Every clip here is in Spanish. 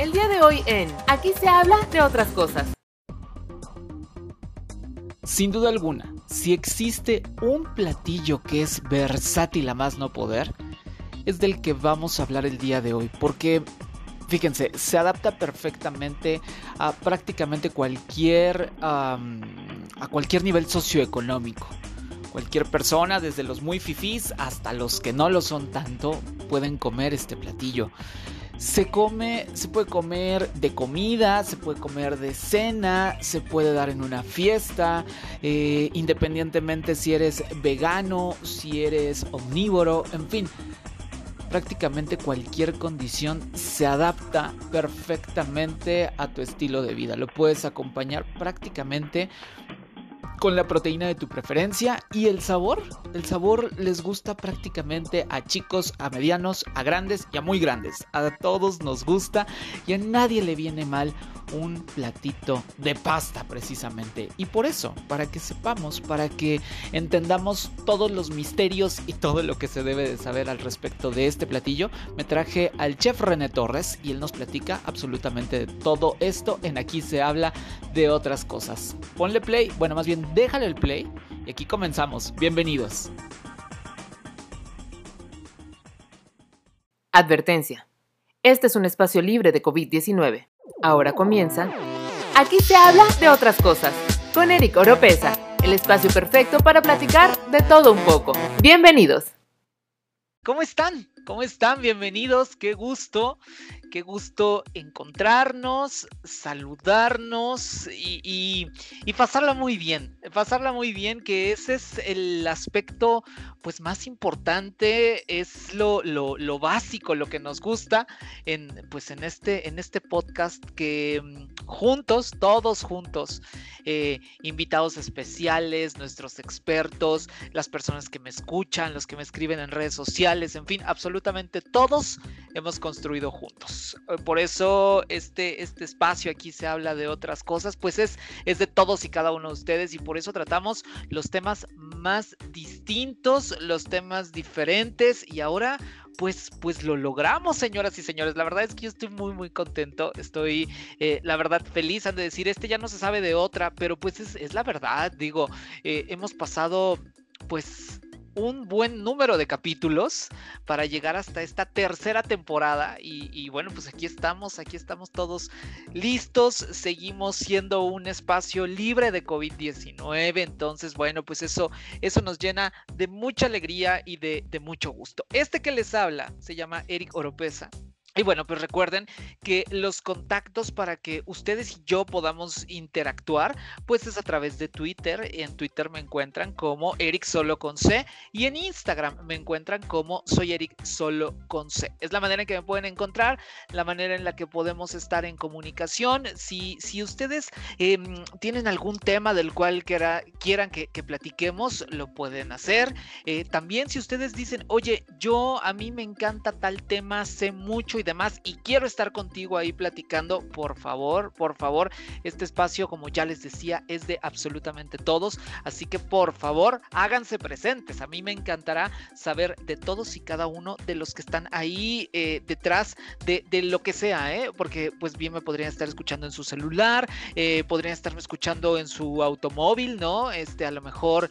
El día de hoy en Aquí se habla de otras cosas. Sin duda alguna, si existe un platillo que es versátil a más no poder, es del que vamos a hablar el día de hoy, porque fíjense, se adapta perfectamente a prácticamente cualquier a cualquier nivel socioeconómico. Cualquier persona, desde los muy fifís hasta los que no lo son tanto, pueden comer este platillo. Se come, se puede comer de comida, se puede comer de cena, se puede dar en una fiesta, eh, independientemente si eres vegano, si eres omnívoro, en fin, prácticamente cualquier condición se adapta perfectamente a tu estilo de vida. Lo puedes acompañar prácticamente con la proteína de tu preferencia y el sabor. El sabor les gusta prácticamente a chicos, a medianos, a grandes y a muy grandes. A todos nos gusta y a nadie le viene mal un platito de pasta precisamente. Y por eso, para que sepamos, para que entendamos todos los misterios y todo lo que se debe de saber al respecto de este platillo, me traje al chef René Torres y él nos platica absolutamente de todo esto. En aquí se habla de otras cosas. Ponle play, bueno, más bien déjale el play y aquí comenzamos. Bienvenidos. Advertencia. Este es un espacio libre de COVID-19. Ahora comienza. Aquí se habla de otras cosas. Con Eric Oropesa, el espacio perfecto para platicar de todo un poco. Bienvenidos. ¿Cómo están? ¿Cómo están? Bienvenidos. Qué gusto qué gusto encontrarnos, saludarnos y, pasarla muy bien, pasarla muy bien, que ese es el aspecto pues más importante, es lo, básico, lo que nos gusta en, pues, en, este, en este podcast que mm, juntos, todos juntos, eh, invitados especiales, nuestros expertos, las personas que me escuchan, los que me escriben en redes sociales, en fin, absolutamente todos hemos construido juntos. Eh, por eso este, este espacio aquí se habla de otras cosas, pues es, es de todos y cada uno de ustedes y por eso tratamos los temas más distintos, los temas diferentes y ahora pues, pues lo logramos, señoras y señores. La verdad es que yo estoy muy, muy contento. Estoy, eh, la verdad, feliz. De decir, este ya no se sabe de otra, pero pues es, la verdad. Digo, eh, hemos pasado, pues, un buen número de capítulos para llegar hasta esta tercera temporada. Y, bueno, pues aquí estamos, aquí estamos todos listos. Seguimos siendo un espacio libre de COVID-19. Entonces, bueno, pues eso, eso nos llena de mucha alegría y de, de mucho gusto. Este que les habla se llama Eric Oropesa. Y bueno, pues recuerden que los contactos para que ustedes y yo podamos interactuar, pues es a través de Twitter. En Twitter me encuentran como Eric Solo con C y en Instagram me encuentran como Soy Eric Solo con C. Es la manera en que me pueden encontrar, la manera en la que podemos estar en comunicación. Si, si ustedes em, tienen algún tema del cual quieran que, platiquemos, lo pueden hacer. Eh, también si ustedes dicen, oye, yo a mí me encanta tal tema, sé mucho y demás y quiero estar contigo ahí platicando, por favor, por favor, este espacio como ya les decía es de absolutamente todos, así que por favor háganse presentes, a mí me encantará saber de todos y cada uno de los que están ahí eh, detrás de, lo que sea, ¿eh? porque pues bien me podrían estar escuchando en su celular, eh, podrían estarme escuchando en su automóvil, ¿no? Este, a lo mejor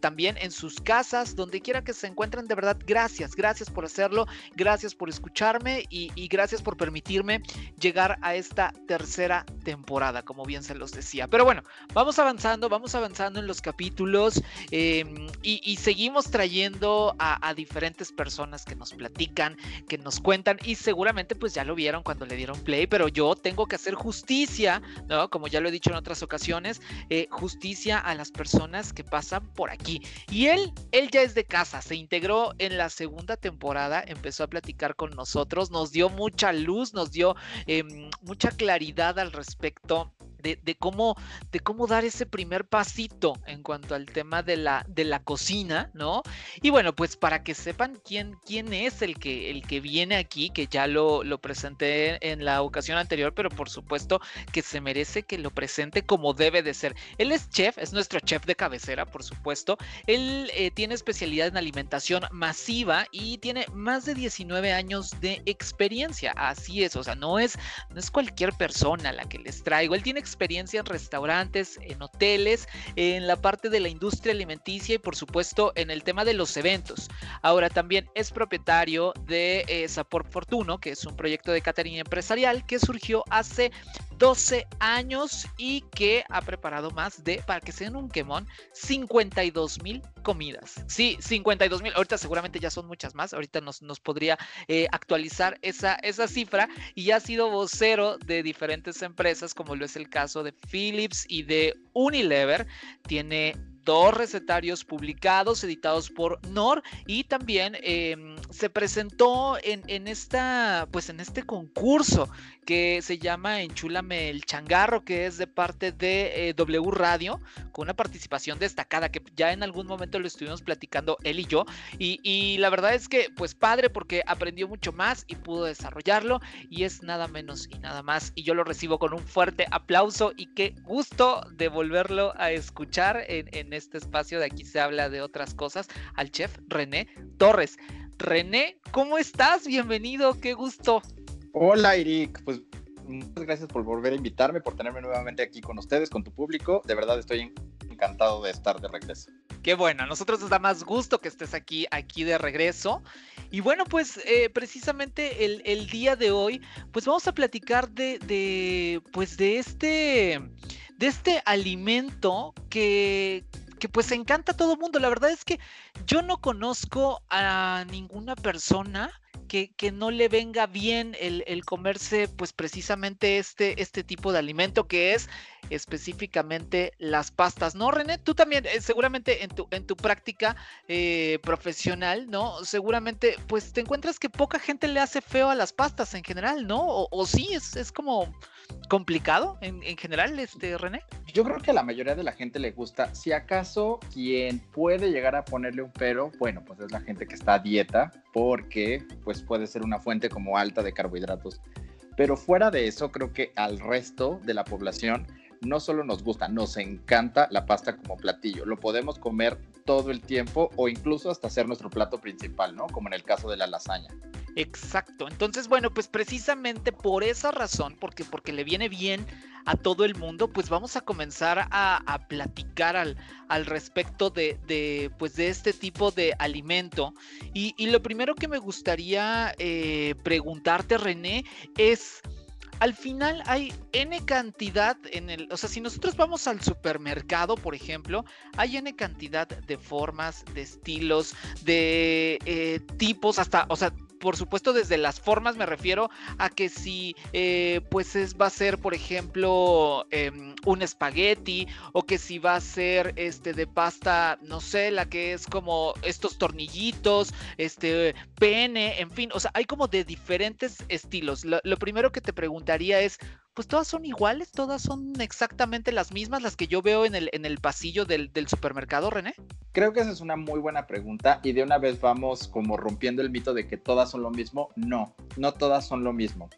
también en sus casas, donde quiera que se encuentren, de verdad, gracias, gracias por hacerlo, gracias por escucharme y, gracias por permitirme llegar a esta tercera temporada, como bien se los decía. Pero bueno, vamos avanzando, vamos avanzando en los capítulos em, y, seguimos trayendo a, diferentes personas que nos platican, que nos cuentan y seguramente pues ya lo vieron cuando le dieron play, pero yo tengo que hacer justicia, ¿no? Como ya lo he dicho en otras ocasiones, eh, justicia a las personas que pasan por aquí. Y él, él ya es de casa, se integró en la segunda temporada, empezó a platicar con nosotros nos dio mucha luz, nos dio em, mucha claridad al respecto de, cómo, de cómo dar ese primer pasito en cuanto al tema de la, de la cocina, ¿no? Y bueno, pues para que sepan quién, quién es el que, el que viene aquí, que ya lo, lo presenté en la ocasión anterior, pero por supuesto que se merece que lo presente como debe de ser. Él es chef, es nuestro chef de cabecera, por supuesto. Él eh, tiene especialidad en alimentación masiva y tiene más de 19 años de experiencia. Así es, o sea, no es, no es cualquier persona la que les traigo. Él tiene experiencia en restaurantes, en hoteles, en la parte de la industria alimenticia y por supuesto en el tema de los eventos. Ahora también es propietario de eh, Fortuno, que es un proyecto de catering empresarial que surgió hace 12 años y que ha preparado más de, para que sean un quemón, 52 mil comidas. Sí, 52 mil. Ahorita seguramente ya son muchas más. Ahorita nos, nos podría eh, actualizar esa, esa cifra y ha sido vocero de diferentes empresas, como lo es el caso de Philips y de Unilever. Tiene dos recetarios publicados, editados por NOR, y también em, se presentó en, en, esta, pues en este concurso que se llama Enchúlame el Changarro, que es de parte de eh, W Radio, con una participación destacada, que ya en algún momento lo estuvimos platicando él y yo, y, y la verdad es que, pues padre, porque aprendió mucho más y pudo desarrollarlo, y es nada menos y nada más, y yo lo recibo con un fuerte aplauso y qué gusto de volverlo a escuchar en, en este espacio de aquí se habla de otras cosas, al chef René Torres. René, ¿cómo estás? Bienvenido, qué gusto. Hola, Eric. Pues muchas gracias por volver a invitarme, por tenerme nuevamente aquí con ustedes, con tu público. De verdad estoy encantado de estar de regreso. Qué bueno, a nosotros nos da más gusto que estés aquí, aquí de regreso. Y bueno, pues eh, precisamente el, día de hoy, pues vamos a platicar de, de, pues de este, de este alimento que, que pues encanta a todo mundo. La verdad es que yo no conozco a ninguna persona que, no le venga bien el, comerse pues precisamente este, este tipo de alimento que es específicamente las pastas, ¿no, René? Tú también, eh, seguramente en tu, en tu práctica eh, profesional, ¿no? Seguramente pues te encuentras que poca gente le hace feo a las pastas en general, ¿no? O, sí, es, es como complicado en, general, este René? Yo creo que a la mayoría de la gente le gusta. Si acaso quien puede llegar a ponerle un pero, bueno, pues es la gente que está a dieta, porque pues puede ser una fuente como alta de carbohidratos. Pero fuera de eso, creo que al resto de la población no solo nos gusta, nos encanta la pasta como platillo. Lo podemos comer todo el tiempo o incluso hasta ser nuestro plato principal, ¿no? Como en el caso de la lasaña. Exacto. Entonces, bueno, pues precisamente por esa razón, porque, porque le viene bien a todo el mundo, pues vamos a comenzar a, platicar al, al respecto de, pues de este tipo de alimento. Y, lo primero que me gustaría eh, preguntarte, René, es al final hay N cantidad en el, o sea, si nosotros vamos al supermercado, por ejemplo, hay N cantidad de formas, de estilos, de eh, tipos, hasta, o sea, por supuesto desde las formas me refiero a que si eh, pues es, va a ser por ejemplo em, un espagueti o que si va a ser este de pasta no sé la que es como estos tornillitos este pene en fin o sea hay como de diferentes estilos. Lo primero que te preguntaría es pues todas son iguales, todas son exactamente las mismas, las que yo veo en el, en el pasillo del, supermercado, René? Creo que esa es una muy buena pregunta y de una vez vamos como rompiendo el mito de que todas son lo mismo. No, no todas son lo mismo.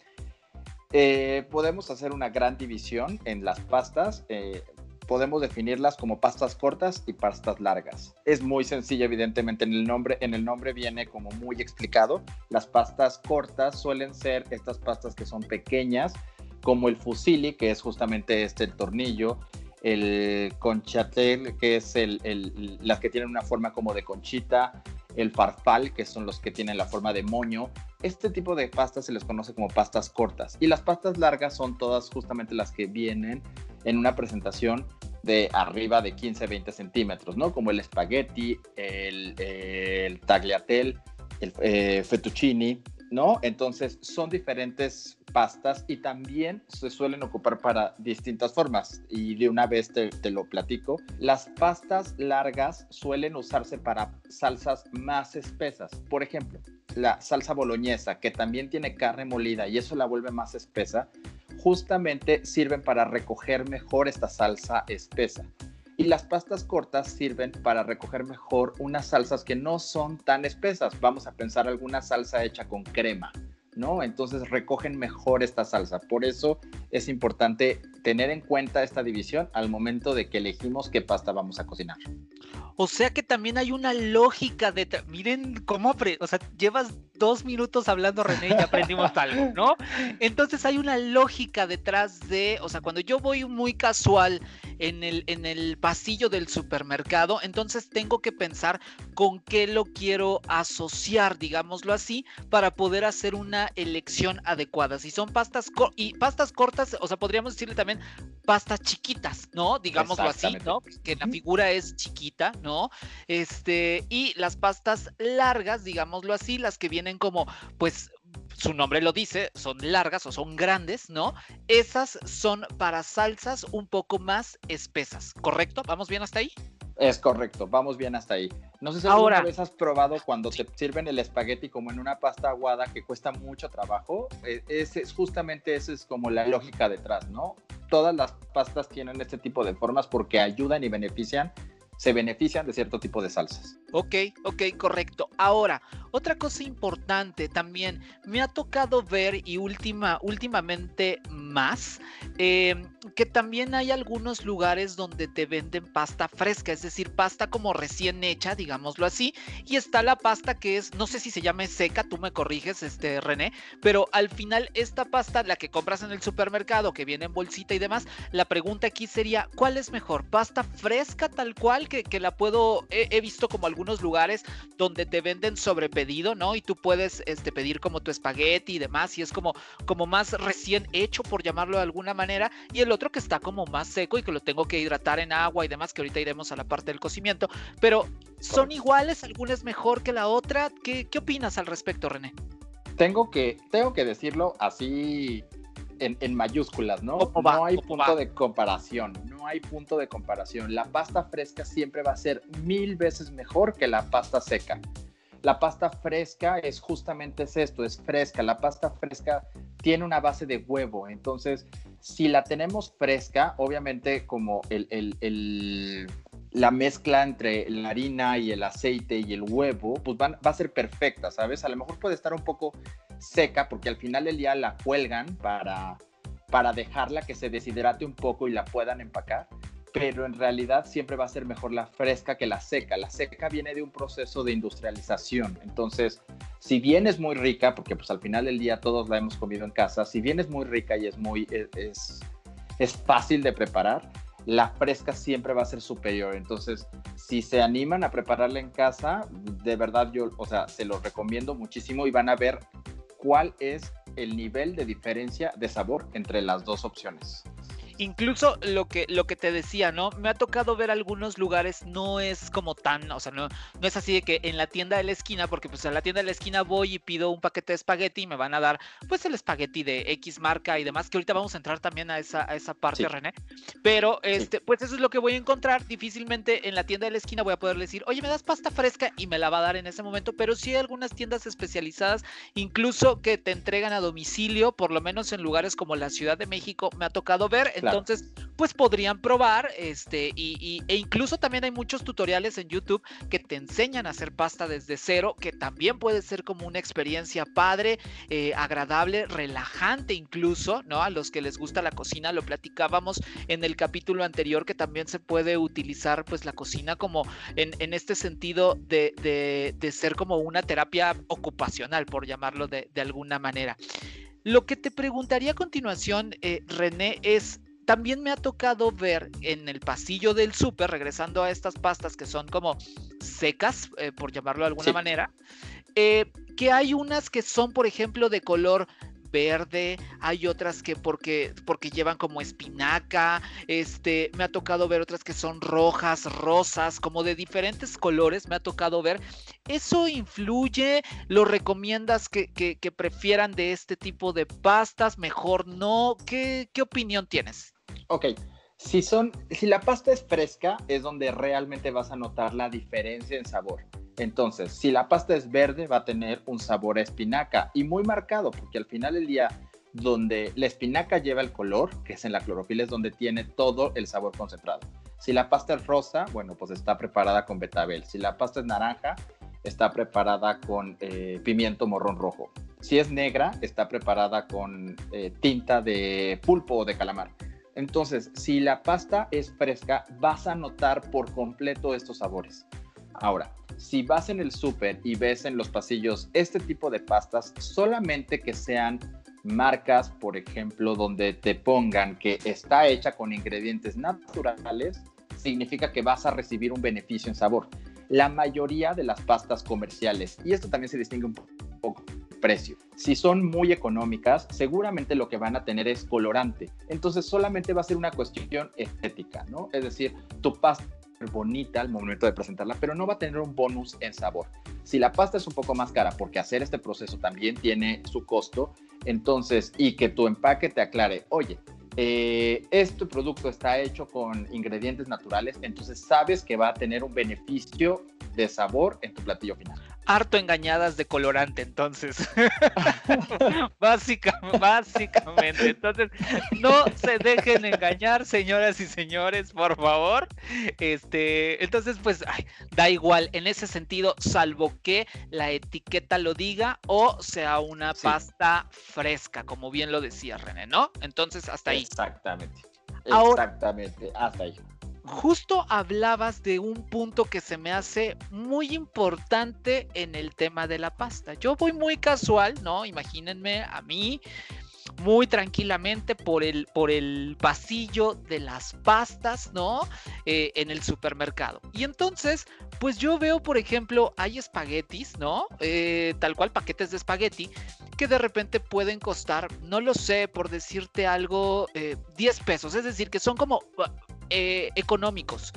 Eh, podemos hacer una gran división en las pastas. Eh, podemos definirlas como pastas cortas y pastas largas. Es muy sencillo, evidentemente, en el nombre, en el nombre viene como muy explicado. Las pastas cortas suelen ser estas pastas que son pequeñas, como el fusili, que es justamente este el tornillo, el conchatel, que es el, las que tienen una forma como de conchita, el farfal, que son los que tienen la forma de moño. Este tipo de pastas se les conoce como pastas cortas. Y las pastas largas son todas justamente las que vienen en una presentación de arriba de 15-20 centímetros, ¿no? Como el espagueti, el, el tagliatel, el eh, fettuccini, ¿no? Entonces son diferentes pastas y también se suelen ocupar para distintas formas y de una vez te, lo platico. Las pastas largas suelen usarse para salsas más espesas. Por ejemplo, la salsa boloñesa, que también tiene carne molida y eso la vuelve más espesa. justamente sirven para recoger mejor esta salsa espesa. Y las pastas cortas sirven para recoger mejor unas salsas que no son tan espesas. Vamos a pensar alguna salsa hecha con crema, ¿no? Entonces recogen mejor esta salsa. Por eso es importante tener en cuenta esta división al momento de que elegimos qué pasta vamos a cocinar. O sea que también hay una lógica de... Miren cómo... O sea, llevas dos minutos hablando, René, y aprendimos algo, ¿no? Entonces hay una lógica detrás de... O sea, cuando yo voy muy casual en el, en el pasillo del supermercado, entonces tengo que pensar con qué lo quiero asociar, digámoslo así, para poder hacer una elección adecuada. Si son pastas y pastas cortas, o sea, podríamos decirle también pastas chiquitas, ¿no? Digámoslo así, ¿no? Que la figura es chiquita, ¿no? Este, y las pastas largas, digámoslo así, las que vienen como, pues, su nombre lo dice, son largas o son grandes, ¿no? Esas son para salsas un poco más espesas, ¿correcto? ¿Vamos bien hasta ahí? Es correcto, vamos bien hasta ahí. No sé si Ahora, alguna vez has probado cuando te sirven el espagueti como en una pasta aguada que cuesta mucho trabajo. E, es, justamente esa es como la lógica detrás, ¿no? Todas las pastas tienen este tipo de formas porque ayudan y benefician se benefician de cierto tipo de salsas. Ok, ok, correcto. Ahora, otra cosa importante también, me ha tocado ver y última, últimamente más, em, que también hay algunos lugares donde te venden pasta fresca, es decir, pasta como recién hecha, digámoslo así, y está la pasta que es, no sé si se llame seca, tú me corriges, este René, pero al final esta pasta, la que compras en el supermercado, que viene en bolsita y demás, la pregunta aquí sería, ¿cuál es mejor? ¿Pasta fresca tal cual? Que, la puedo, he, visto como algunos lugares donde te venden sobre pedido, ¿no? Y tú puedes este, pedir como tu espagueti y demás, y es como, como más recién hecho, por llamarlo de alguna manera, y el otro que está como más seco y que lo tengo que hidratar en agua y demás, que ahorita iremos a la parte del cocimiento, pero ¿son iguales? ¿Alguna es mejor que la otra? ¿Qué, qué opinas al respecto, René? Tengo que, tengo que decirlo así en, mayúsculas, ¿no? no hay punto de comparación, no hay punto de comparación. La pasta fresca siempre va a ser mil veces mejor que la pasta seca. La pasta fresca es justamente esto, es fresca. La pasta fresca tiene una base de huevo, entonces si la tenemos fresca, obviamente como el, el, la mezcla entre la harina y el aceite y el huevo, pues va a ser perfecta, ¿sabes? A lo mejor puede estar un poco seca porque al final del día la cuelgan para, para dejarla que se deshidrate un poco y la puedan empacar, pero en realidad siempre va a ser mejor la fresca que la seca. La seca viene de un proceso de industrialización, entonces si bien es muy rica, porque pues al final del día todos la hemos comido en casa, si bien es muy rica y es muy es, es fácil de preparar, la fresca siempre va a ser superior. Entonces, si se animan a prepararla en casa, de verdad yo, o sea, se los recomiendo muchísimo y van a ver cuál es el nivel de diferencia de sabor entre las dos opciones incluso lo que, lo que te decía, ¿no? Me ha tocado ver algunos lugares, no es como tan, o sea, no, no es así de que en la tienda de la esquina, porque pues en la tienda de la esquina voy y pido un paquete de espagueti y me van a dar pues el espagueti de X marca y demás, que ahorita vamos a entrar también a esa, a esa parte, René. Pero este, pues eso es lo que voy a encontrar. Difícilmente en la tienda de la esquina voy a poder decir, oye, me das pasta fresca y me la va a dar en ese momento, pero sí hay algunas tiendas especializadas, incluso que te entregan a domicilio, por lo menos en lugares como la Ciudad de México, me ha tocado ver. Entonces, pues podrían probar, este, y, e incluso también hay muchos tutoriales en YouTube que te enseñan a hacer pasta desde cero, que también puede ser como una experiencia padre, eh, agradable, relajante incluso, ¿no? A los que les gusta la cocina, lo platicábamos en el capítulo anterior, que también se puede utilizar pues la cocina como en, este sentido de, ser como una terapia ocupacional, por llamarlo de, alguna manera. Lo que te preguntaría a continuación, eh, René, es también me ha tocado ver en el pasillo del súper, regresando a estas pastas que son como secas, eh, por llamarlo de alguna manera, eh, que hay unas que son, por ejemplo, de color verde, hay otras que porque, porque llevan como espinaca, este, me ha tocado ver otras que son rojas, rosas, como de diferentes colores, me ha tocado ver. ¿Eso influye? ¿Lo recomiendas que, que, prefieran de este tipo de pastas? ¿Mejor no? ¿Qué, qué opinión tienes? Ok, si, son, si la pasta es fresca, es donde realmente vas a notar la diferencia en sabor. Entonces, si la pasta es verde, va a tener un sabor a espinaca y muy marcado, porque al final del día, donde la espinaca lleva el color, que es en la clorofila, es donde tiene todo el sabor concentrado. Si la pasta es rosa, bueno, pues está preparada con betabel. Si la pasta es naranja, está preparada con eh, pimiento morrón rojo. Si es negra, está preparada con eh, tinta de pulpo o de calamar. Entonces, si la pasta es fresca, vas a notar por completo estos sabores. Ahora, si vas en el súper y ves en los pasillos este tipo de pastas, solamente que sean marcas, por ejemplo, donde te pongan que está hecha con ingredientes naturales, significa que vas a recibir un beneficio en sabor. La mayoría de las pastas comerciales, y esto también se distingue un poco precio. Si son muy económicas, seguramente lo que van a tener es colorante. Entonces solamente va a ser una cuestión estética, ¿no? Es decir, tu pasta bonita al momento de presentarla, pero no va a tener un bonus en sabor. Si la pasta es un poco más cara, porque hacer este proceso también tiene su costo, entonces, y que tu empaque te aclare, oye, eh, este producto está hecho con ingredientes naturales, entonces sabes que va a tener un beneficio de sabor en tu platillo final harto engañadas de colorante, entonces. básicamente, básicamente. Entonces, no se dejen engañar, señoras y señores, por favor. Este, entonces, pues, da igual en ese sentido, salvo que la etiqueta lo diga o sea una pasta fresca, como bien lo decía René, ¿no? Entonces, hasta ahí. Exactamente. Exactamente, hasta ahí justo hablabas de un punto que se me hace muy importante en el tema de la pasta. Yo voy muy casual, ¿no? Imagínense a mí muy tranquilamente por el, por el pasillo de las pastas, ¿no? Eh, en el supermercado. Y entonces, pues yo veo, por ejemplo, hay espaguetis, ¿no? Eh, tal cual paquetes de espagueti que de repente pueden costar, no lo sé, por decirte algo, 10 eh, pesos. Es decir, que son como eh, económicos.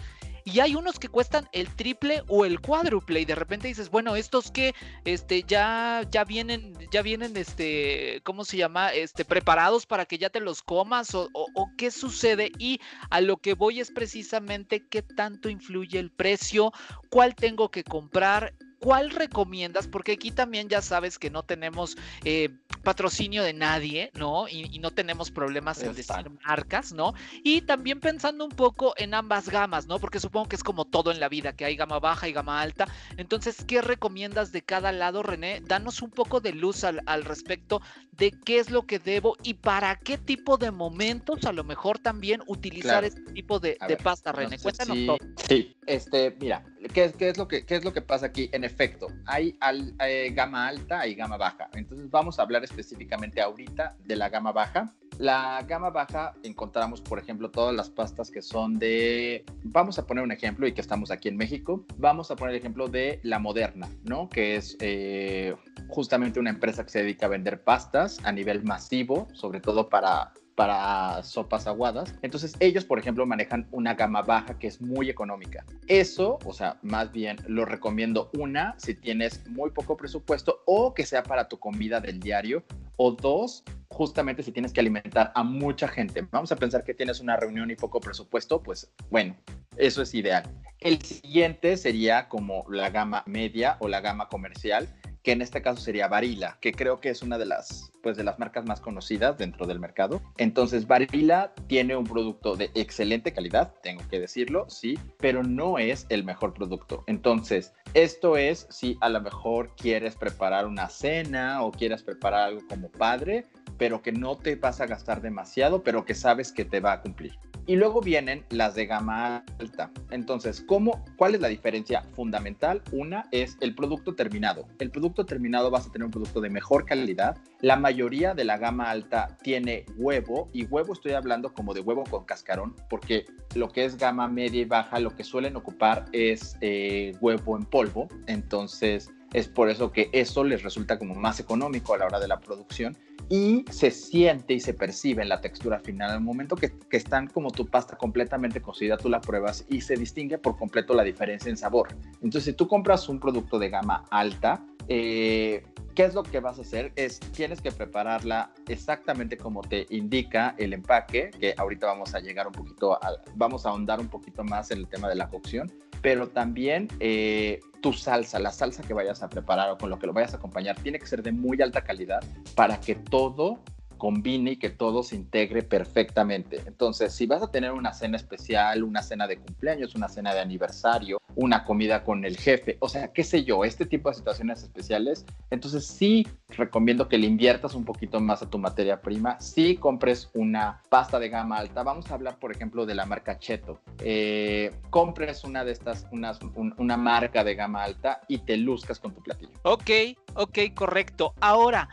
Y hay unos que cuestan el triple o el cuádruple y de repente dices, bueno, estos que este ya ya vienen ya vienen este ¿cómo se llama? este preparados para que ya te los comas o, o qué sucede y a lo que voy es precisamente qué tanto influye el precio, cuál tengo que comprar ¿cuál recomiendas? Porque aquí también ya sabes que no tenemos eh, patrocinio de nadie, ¿no? Y, no tenemos problemas en decir marcas, ¿no? Y también pensando un poco en ambas gamas, ¿no? Porque supongo que es como todo en la vida, que hay gama baja y gama alta. Entonces, ¿qué recomiendas de cada lado, René? Danos un poco de luz al, respecto de qué es lo que debo y para qué tipo de momentos a lo mejor también utilizar este tipo de, pasta, René. Cuéntanos todo. Sí, este, mira, ¿qué, ¿qué, es lo que, ¿qué es lo que pasa aquí? En efecto, hay eh, gama alta y gama baja. Entonces vamos a hablar específicamente ahorita de la gama baja. La gama baja encontramos, por ejemplo, todas las pastas que son de, vamos a poner un ejemplo y que estamos aquí en México, vamos a poner el ejemplo de La Moderna, ¿no? Que es eh, justamente una empresa que se dedica a vender pastas a nivel masivo, sobre todo para para sopas aguadas. Entonces ellos, por ejemplo, manejan una gama baja que es muy económica. Eso, o sea, más bien lo recomiendo una si tienes muy poco presupuesto o que sea para tu comida del diario o dos, justamente si tienes que alimentar a mucha gente. Vamos a pensar que tienes una reunión y poco presupuesto, pues bueno, eso es ideal. El siguiente sería como la gama media o la gama comercial que en este caso sería Barilla, que creo que es una de las, pues, de las marcas más conocidas dentro del mercado. Entonces, Barilla tiene un producto de excelente calidad, tengo que decirlo, sí, pero no es el mejor producto. Entonces, esto es si a lo mejor quieres preparar una cena o quieres preparar algo como padre, pero que no te vas a gastar demasiado, pero que sabes que te va a cumplir. Y luego vienen las de gama alta. Entonces, ¿cómo, ¿cuál es la diferencia fundamental? Una es el producto terminado. El producto terminado vas a tener un producto de mejor calidad. La mayoría de la gama alta tiene huevo y huevo estoy hablando como de huevo con cascarón porque lo que es gama media y baja lo que suelen ocupar es eh, huevo en polvo. Entonces, es por eso que eso les resulta como más económico a la hora de la producción y se siente y se percibe en la textura final. Al momento que, están como tu pasta completamente cocida, tú la pruebas y se distingue por completo la diferencia en sabor. Entonces, si tú compras un producto de gama alta, eh, ¿qué es lo que vas a hacer? Es tienes que prepararla exactamente como te indica el empaque, que ahorita vamos a llegar un poquito, vamos a ahondar un poquito más en el tema de la cocción, pero también eh, tu salsa, la salsa que vayas a preparar o con lo que lo vayas a acompañar, tiene que ser de muy alta calidad para que todo combine y que todo se integre perfectamente. Entonces, si vas a tener una cena especial, una cena de cumpleaños, una cena de aniversario, una comida con el jefe, o sea, qué sé yo, este tipo de situaciones especiales, entonces sí recomiendo que le inviertas un poquito más a tu materia prima, sí compres una pasta de gama alta, vamos a hablar por ejemplo de la marca Cheto, eh, compres una de estas, una marca de gama alta y te luzcas con tu platillo. Ok, ok, correcto. Ahora,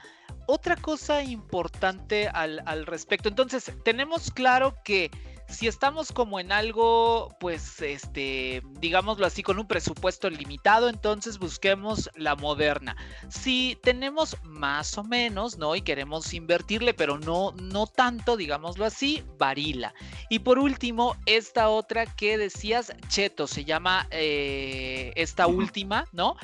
otra cosa importante al, al respecto, entonces tenemos claro que si estamos como en algo, pues, este, digámoslo así, con un presupuesto limitado, entonces busquemos la moderna. Si tenemos más o menos, ¿no? Y queremos invertirle, pero no, no tanto, digámoslo así, varila. Y por último, esta otra que decías, Cheto, se llama eh, esta última, ¿no?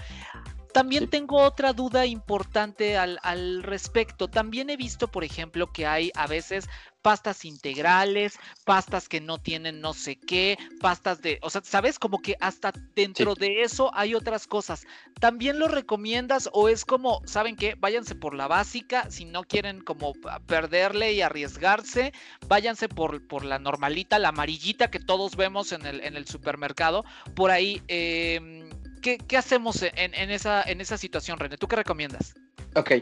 También tengo otra duda importante al, al, respecto. También he visto, por ejemplo, que hay a veces pastas integrales, pastas que no tienen no sé qué, pastas de, o sea, sabes, como que hasta dentro de eso hay otras cosas. ¿También lo recomiendas o es como, saben qué, váyanse por la básica, si no quieren como perderle y arriesgarse, váyanse por, por la normalita, la amarillita que todos vemos en el, en el supermercado, por ahí. Eh, ¿qué, hacemos en, esa, en esa situación, René? ¿Tú qué recomiendas? Ok.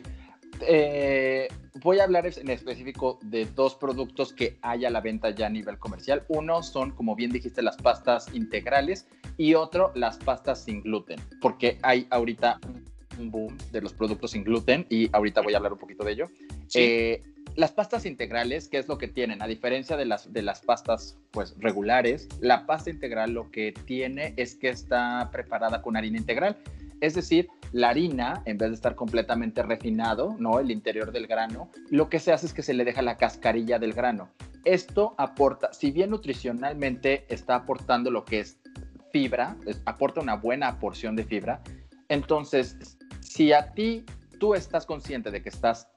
Eh, voy a hablar en específico de dos productos que hay a la venta ya a nivel comercial. Uno son, como bien dijiste, las pastas integrales y otro, las pastas sin gluten, porque hay ahorita un boom de los productos sin gluten y ahorita voy a hablar un poquito de ello. Eh, las pastas integrales, ¿qué es lo que tienen? A diferencia de las, de las pastas pues, regulares, la pasta integral lo que tiene es que está preparada con harina integral. Es decir, la harina, en vez de estar completamente refinado, ¿no? El interior del grano, lo que se hace es que se le deja la cascarilla del grano. Esto aporta, si bien nutricionalmente está aportando lo que es fibra, aporta una buena porción de fibra, entonces, si a ti tú estás consciente de que estás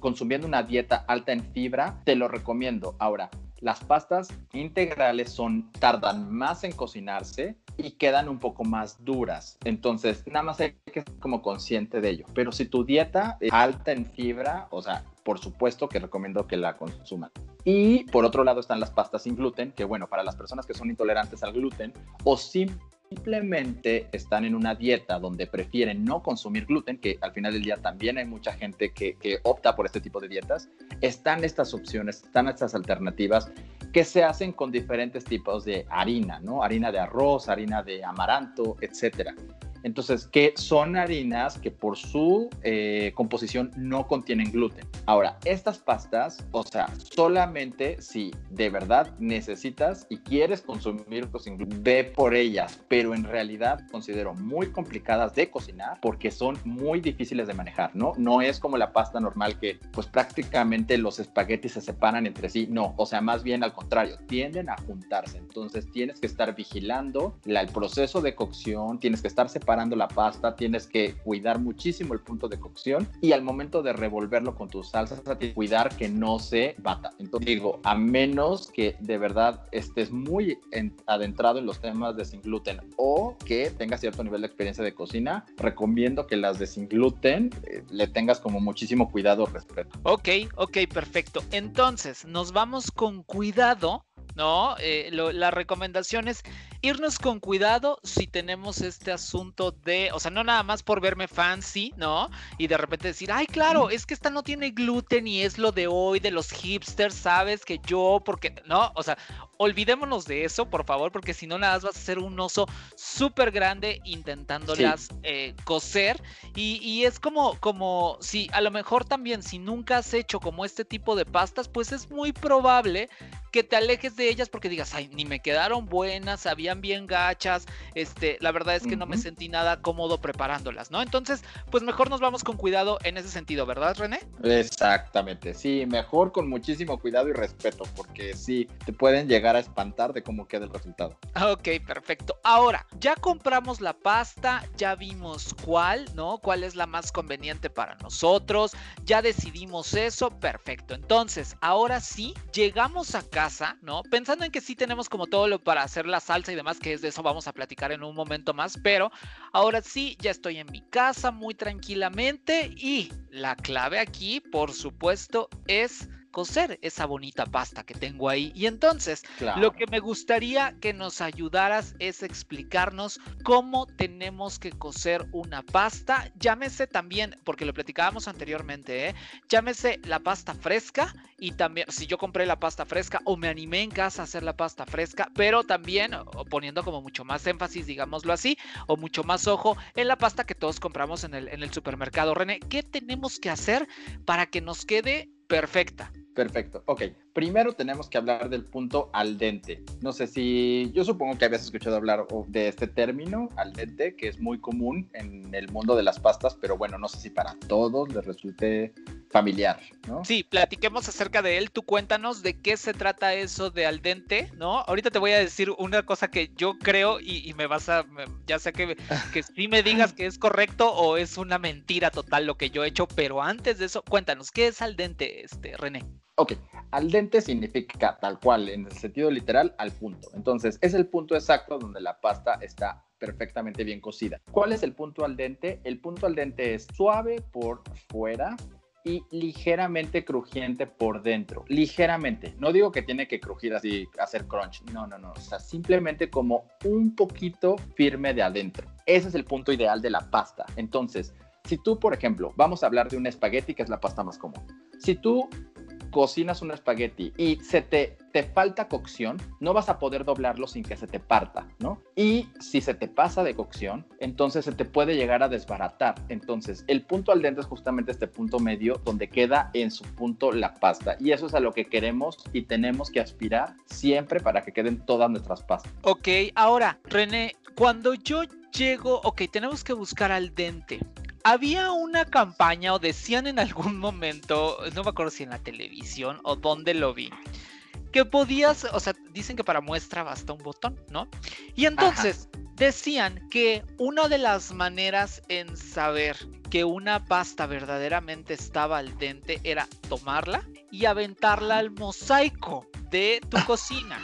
consumiendo una dieta alta en fibra, te lo recomiendo. Ahora, las pastas integrales son tardan más en cocinarse y quedan un poco más duras. Entonces, nada más hay que ser como consciente de ello. Pero si tu dieta es alta en fibra, o sea, por supuesto que recomiendo que la consuman. Y por otro lado están las pastas sin gluten, que bueno, para las personas que son intolerantes al gluten o sin simplemente están en una dieta donde prefieren no consumir gluten, que al final del día también hay mucha gente que, opta por este tipo de dietas, están estas opciones, están estas alternativas que se hacen con diferentes tipos de harina, ¿no? Harina de arroz, harina de amaranto, etcétera. Entonces, que son harinas que por su eh, composición no contienen gluten. Ahora, estas pastas, o sea, solamente si de verdad necesitas y quieres consumir sin gluten, ve por ellas, pero en realidad considero muy complicadas de cocinar porque son muy difíciles de manejar, ¿no? No es como la pasta normal que pues prácticamente los espaguetis se separan entre sí, no, o sea, más bien al contrario, tienden a juntarse, entonces tienes que estar vigilando el proceso de cocción, tienes que estar separando preparando la pasta, tienes que cuidar muchísimo el punto de cocción y al momento de revolverlo con tus salsas, tienes que cuidar que no se bata. Entonces digo, a menos que de verdad estés muy adentrado en los temas de sin gluten o que tengas cierto nivel de experiencia de cocina, recomiendo que las de sin gluten eh, le tengas como muchísimo cuidado respeto. Ok, ok, perfecto. Entonces, nos vamos con cuidado ¿no? Eh, la recomendación es irnos con cuidado si tenemos este asunto de, o sea, no nada más por verme fancy, ¿no? Y de repente decir, ay, claro, es que esta no tiene gluten y es lo de hoy, de los hipsters, ¿sabes? Que yo, porque, ¿no? O sea, olvidémonos de eso, por favor, porque si no, nada más vas a ser un oso súper grande intentándolas eh, coser. Y, y, es como, como, si a lo mejor también, si nunca has hecho como este tipo de pastas, pues es muy probable que te alejes de ellas porque digas, ay, ni me quedaron buenas, sabían bien gachas, este, la verdad es que no me sentí nada cómodo preparándolas, ¿no? Entonces, pues mejor nos vamos con cuidado en ese sentido, ¿verdad, René? Exactamente, sí, mejor con muchísimo cuidado y respeto, porque sí, te pueden llegar llegar a espantar de cómo queda el resultado. Ok, perfecto. Ahora, ya compramos la pasta, ya vimos cuál, ¿no? ¿Cuál es la más conveniente para nosotros? Ya decidimos eso, perfecto. Entonces, ahora sí, llegamos a casa, ¿no? Pensando en que sí tenemos como todo lo para hacer la salsa y demás, que es de eso vamos a platicar en un momento más, pero ahora sí, ya estoy en mi casa muy tranquilamente y la clave aquí, por supuesto, es cocer esa bonita pasta que tengo ahí. Y entonces, lo que me gustaría que nos ayudaras es explicarnos cómo tenemos que cocer una pasta. Llámese también, porque lo platicábamos anteriormente, ¿eh? llámese la pasta fresca y también, si yo compré la pasta fresca o me animé en casa a hacer la pasta fresca, pero también poniendo como mucho más énfasis, digámoslo así, o mucho más ojo en la pasta que todos compramos en el, en el supermercado. René, ¿qué tenemos que hacer para que nos quede perfecta? Perfecto. Ok, primero tenemos que hablar del punto al dente. No sé si, yo supongo que habías escuchado hablar de este término, al dente, que es muy común en el mundo de las pastas, pero bueno, no sé si para todos les resulte familiar, ¿no? Sí, platiquemos acerca de él. Tú cuéntanos de qué se trata eso de al dente, ¿no? Ahorita te voy a decir una cosa que yo creo y, me vas a, ya sé que, que sí me digas que es correcto o es una mentira total lo que yo he hecho, pero antes de eso, cuéntanos, ¿qué es al dente, este, René? Ok, al dente significa tal cual, en el sentido literal, al punto. Entonces, es el punto exacto donde la pasta está perfectamente bien cocida. ¿Cuál es el punto al dente? El punto al dente es suave por fuera y ligeramente crujiente por dentro. Ligeramente. No digo que tiene que crujir así, hacer crunch. No, no, no. O sea, simplemente como un poquito firme de adentro. Ese es el punto ideal de la pasta. Entonces, si tú, por ejemplo, vamos a hablar de un espagueti, que es la pasta más común. Si tú cocinas un espagueti y se te, te falta cocción, no vas a poder doblarlo sin que se te parta, ¿no? Y si se te pasa de cocción, entonces se te puede llegar a desbaratar. Entonces, el punto al dente es justamente este punto medio donde queda en su punto la pasta. Y eso es a lo que queremos y tenemos que aspirar siempre para que queden todas nuestras pastas. Ok, ahora, René, cuando yo llego, ok, tenemos que buscar al dente había una campaña o decían en algún momento, no me acuerdo si en la televisión o dónde lo vi, que podías, o sea, dicen que para muestra basta un botón, ¿no? Y entonces decían que una de las maneras en saber que una pasta verdaderamente estaba al dente era tomarla y aventarla al mosaico de tu cocina.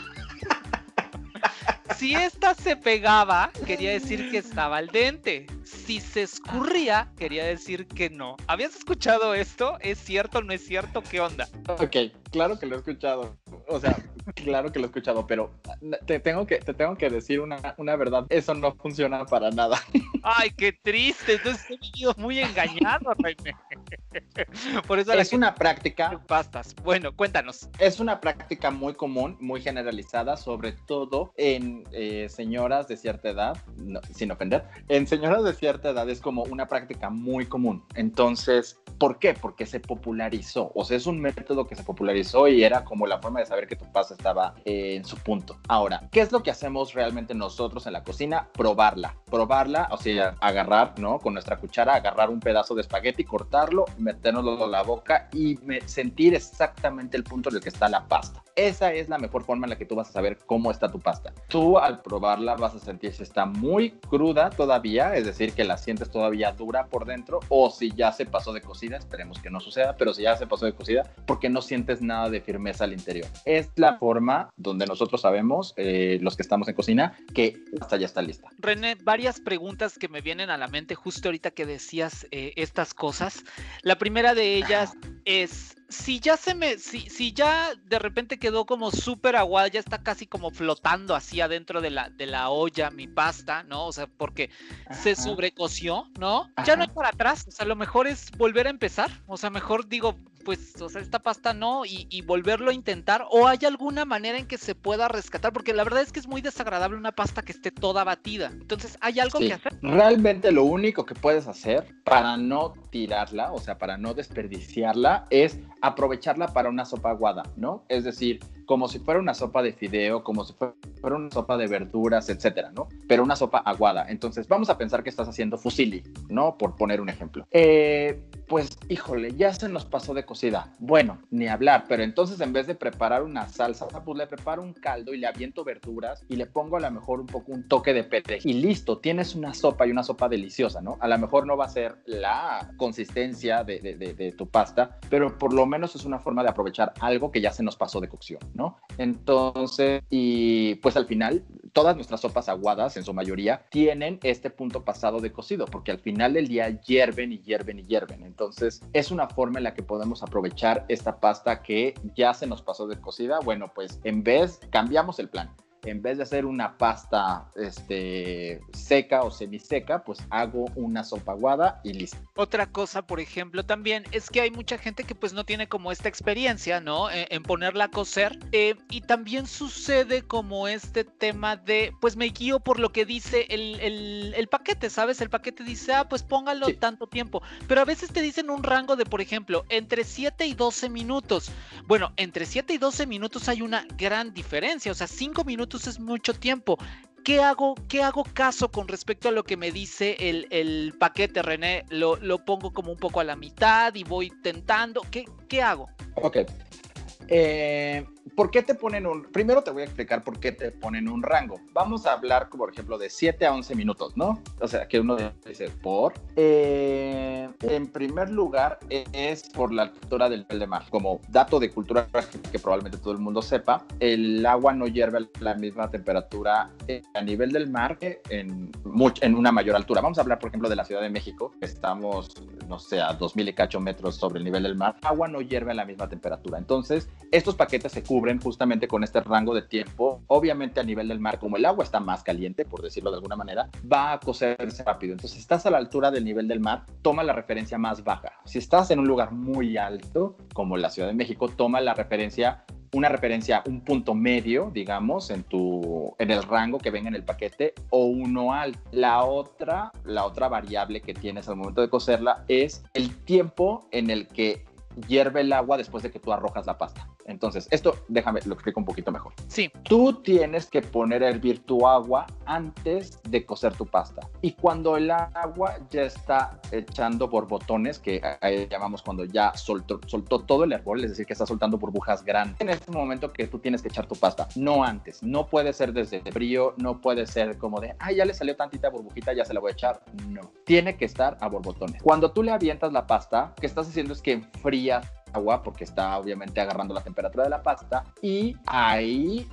Si esta se pegaba, quería decir que estaba al dente. Si se escurría, quería decir que no. ¿Habías escuchado esto? ¿Es cierto o no es cierto? ¿Qué onda? Ok, claro que lo he escuchado. O sea, claro que lo he escuchado, pero te tengo que, te tengo que decir una, una verdad. Eso no funciona para nada. Ay, qué triste. Entonces he vivido muy engañado, René. Por eso es una práctica. Pastas. Bueno, cuéntanos. Es una práctica muy común, muy generalizada, sobre todo en eh, señoras de cierta edad, sin ofender. En señoras de cierta edad es como una práctica muy común. Entonces, ¿por qué? Porque se popularizó. O sea, es un método que se popularizó y era como la forma de saber que tu pasta estaba eh, en su punto. Ahora, ¿qué es lo que hacemos realmente nosotros en la cocina? Probarla. Probarla, o sea, agarrar, ¿no? Con nuestra cuchara, agarrar un pedazo de espagueti, cortarlo, metérnoslo en la boca y sentir exactamente el punto en el que está la pasta. Esa es la mejor forma en la que tú vas a saber cómo está tu pasta. Tú al probarla vas a sentir si está muy cruda todavía, es decir, que la sientes todavía dura por dentro, o si ya se pasó de cocida, esperemos que no suceda, pero si ya se pasó de cocida, porque no sientes nada de firmeza al interior. Es la forma donde nosotros sabemos, eh, los que estamos en cocina, que hasta ya está lista. René, varias preguntas que me vienen a la mente justo ahorita que decías eh, estas cosas. La primera de ellas es si ya se me, si, si ya de repente quedó como súper aguada, ya está casi como flotando así adentro de la, de la olla mi pasta, ¿no? O sea, porque se sobrecoció, ¿no? Ya no hay para atrás, o sea, lo mejor es volver a empezar, o sea, mejor digo, pues, o sea, esta pasta no, y, volverlo a intentar, o hay alguna manera en que se pueda rescatar, porque la verdad es que es muy desagradable una pasta que esté toda batida. Entonces, ¿hay algo que hacer? Realmente lo único que puedes hacer para no tirarla, o sea, para no desperdiciarla, es aprovecharla para una sopa aguada, ¿no? Es decir, como si fuera una sopa de fideo, como si fuera una sopa de verduras, etcétera, ¿no? Pero una sopa aguada. Entonces, vamos a pensar que estás haciendo fusili, ¿no? Por poner un ejemplo. Eh, pues, híjole, ya se nos pasó de cocida. Bueno, ni hablar, pero entonces en vez de preparar una salsa, pues le preparo un caldo y le aviento verduras y le pongo a lo mejor un poco un toque de pete y listo, tienes una sopa y una sopa deliciosa, ¿no? A lo mejor no va a ser la consistencia de, tu pasta, pero por lo menos es una forma de aprovechar algo que ya se nos pasó de cocción, ¿no? Entonces, y pues al final, todas nuestras sopas aguadas, en su mayoría, tienen este punto pasado de cocido, porque al final del día hierven y hierven y hierven. Entonces, es una forma en la que podemos aprovechar esta pasta que ya se nos pasó de cocida. Bueno, pues en vez, cambiamos el plan en vez de hacer una pasta este, seca o semiseca, pues hago una sopa aguada y listo. Otra cosa, por ejemplo, también es que hay mucha gente que pues no tiene como esta experiencia, ¿no? E, en, ponerla a cocer. Eh, y también sucede como este tema de, pues me guío por lo que dice el, paquete, ¿sabes? El paquete dice, ah, pues póngalo tanto tiempo. Pero a veces te dicen un rango de, por ejemplo, entre 7 y 12 minutos. Bueno, entre 7 y 12 minutos hay una gran diferencia. O sea, 5 minutos es mucho tiempo. ¿Qué hago, ¿Qué hago caso con respecto a lo que me dice el, el paquete, René? ¿Lo, ¿Lo, pongo como un poco a la mitad y voy tentando? ¿Qué, qué hago? Ok. Eh, ¿Por qué te ponen un... Primero te voy a explicar por qué te ponen un rango. Vamos a hablar, por ejemplo, de 7 a 11 minutos, ¿no? O sea, que uno dice, ¿por? Eh, en primer lugar, es por la altura del nivel de mar. Como dato de cultura que probablemente todo el mundo sepa, el agua no hierve a la misma temperatura a nivel del mar en, en una mayor altura. Vamos a hablar, por ejemplo, de la Ciudad de México. Estamos, no sé, a 2.000 y cacho metros sobre el nivel del mar. El agua no hierve a la misma temperatura. Entonces, estos paquetes se cubren justamente con este rango de tiempo. Obviamente a nivel del mar, como el agua está más caliente, por decirlo de alguna manera, va a cocerse rápido. Entonces, si estás a la altura del nivel del mar, toma la referencia más baja. Si estás en un lugar muy alto, como la Ciudad de México, toma la referencia una referencia, un punto medio, digamos, en tu en el rango que venga en el paquete o uno alto. La otra, la otra variable que tienes al momento de cocerla es el tiempo en el que hierve el agua después de que tú arrojas la pasta. Entonces, esto déjame, lo explico un poquito mejor. Sí. Tú tienes que poner a hervir tu agua antes de cocer tu pasta. Y cuando el agua ya está echando borbotones, que ahí llamamos cuando ya soltó, soltó todo el hervor, es decir, que está soltando burbujas grandes, en este momento que tú tienes que echar tu pasta, no antes. No puede ser desde frío, no puede ser como de, ah, ya le salió tantita burbujita, ya se la voy a echar. No. Tiene que estar a borbotones. Cuando tú le avientas la pasta, ¿qué estás haciendo es que enfrías agua porque está obviamente agarrando la temperatura de la pasta y ahí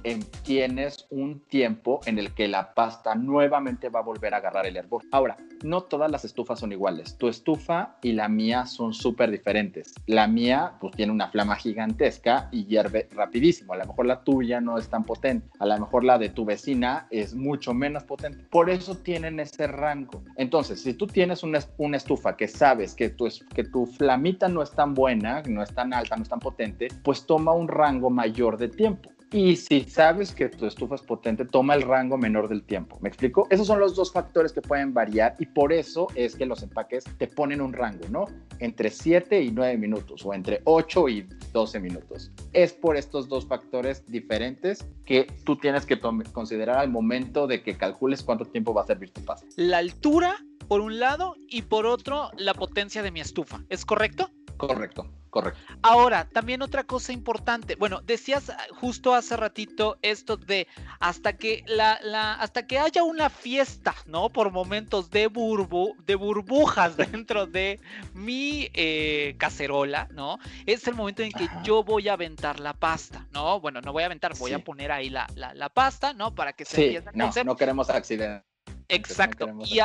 tienes un tiempo en el que la pasta nuevamente va a volver a agarrar el hervor. Ahora, no todas las estufas son iguales. Tu estufa y la mía son súper diferentes. La mía pues tiene una flama gigantesca y hierve rapidísimo. A lo mejor la tuya no es tan potente. A lo mejor la de tu vecina es mucho menos potente. Por eso tienen ese rango. Entonces, si tú tienes una, una estufa que sabes que tu, que tu flamita no es tan buena, no es tan alta, no es tan potente, pues toma un rango mayor de tiempo. Y si sabes que tu estufa es potente, toma el rango menor del tiempo. ¿Me explico? Esos son los dos factores que pueden variar y por eso es que los empaques te ponen un rango, ¿no? Entre 7 y 9 minutos o entre 8 y 12 minutos. Es por estos dos factores diferentes que tú tienes que considerar al momento de que calcules cuánto tiempo va a servir tu pasta. La altura, por un lado, y por otro, la potencia de mi estufa. ¿Es correcto? Correcto. Correcto. Ahora, también otra cosa importante. Bueno, decías ah, justo hace ratito esto de hasta que la, la hasta que haya una fiesta, ¿no? Por momentos de burbu, de burbujas dentro de mi eh, cacerola, ¿no? Es el momento en que yo voy a aventar la pasta, ¿no? Bueno, no voy a aventar, voy a poner ahí la, la, pasta, ¿no? Para que se sí, empiece a no, no queremos accidentes. Exacto. y,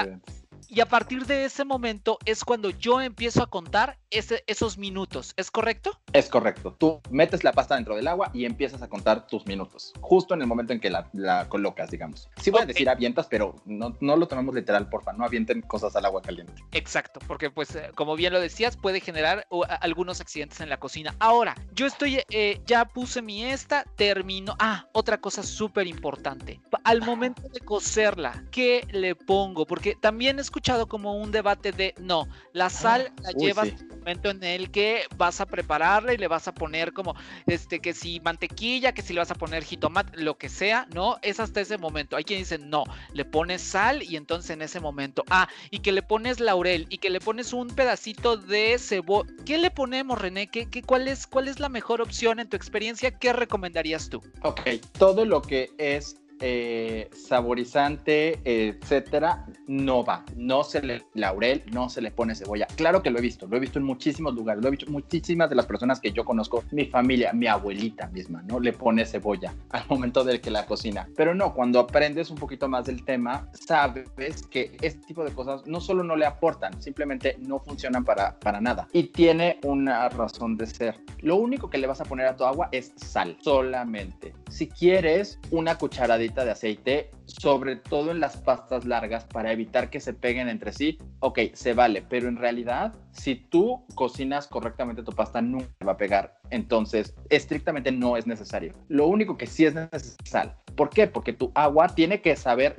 y a partir de ese momento es cuando yo empiezo a contar ese, esos minutos, ¿es correcto? Es correcto. Tú metes la pasta dentro del agua y empiezas a contar tus minutos, justo en el momento en que la, colocas, digamos. Sí voy a decir avientas, pero no, no lo tomemos literal, porfa, no avienten cosas al agua caliente. Exacto, porque pues eh, como bien lo decías, puede generar algunos accidentes en la cocina. Ahora, yo estoy, eh, ya puse mi esta, termino. Ah, otra cosa súper importante. Al momento de cocerla, ¿qué le pongo? Porque también he escuchado como un debate de, no, la sal la llevas momento en el que vas a prepararla y le vas a poner como, este, que si mantequilla, que si le vas a poner jitomate, lo que sea, ¿no? Es hasta ese momento. Hay quien dice, no, le pones sal y entonces en ese momento, ah, y que le pones laurel y que le pones un pedacito de cebolla. ¿Qué le ponemos, René? ¿Qué, qué, cuál, es, ¿Cuál es la mejor opción en tu experiencia? ¿Qué recomendarías tú? Ok, todo lo que es eh, saborizante, etcétera, no va. No se le laurel, no se le pone cebolla. Claro que lo he visto, lo he visto en muchísimos lugares, lo he visto muchísimas de las personas que yo conozco, mi familia, mi abuelita misma, ¿no? Le pone cebolla al momento del que la cocina. Pero no, cuando aprendes un poquito más del tema, sabes que este tipo de cosas no solo no le aportan, simplemente no funcionan para, para nada. Y tiene una razón de ser. Lo único que le vas a poner a tu agua es sal, solamente. Si quieres una cucharadita de aceite, sobre todo en las pastas largas para evitar que se peguen entre sí, ok, se vale, pero en realidad, si tú cocinas correctamente tu pasta, nunca va a pegar. Entonces, estrictamente no es necesario. Lo único que sí es necesario. ¿Por qué? Porque tu agua tiene que saber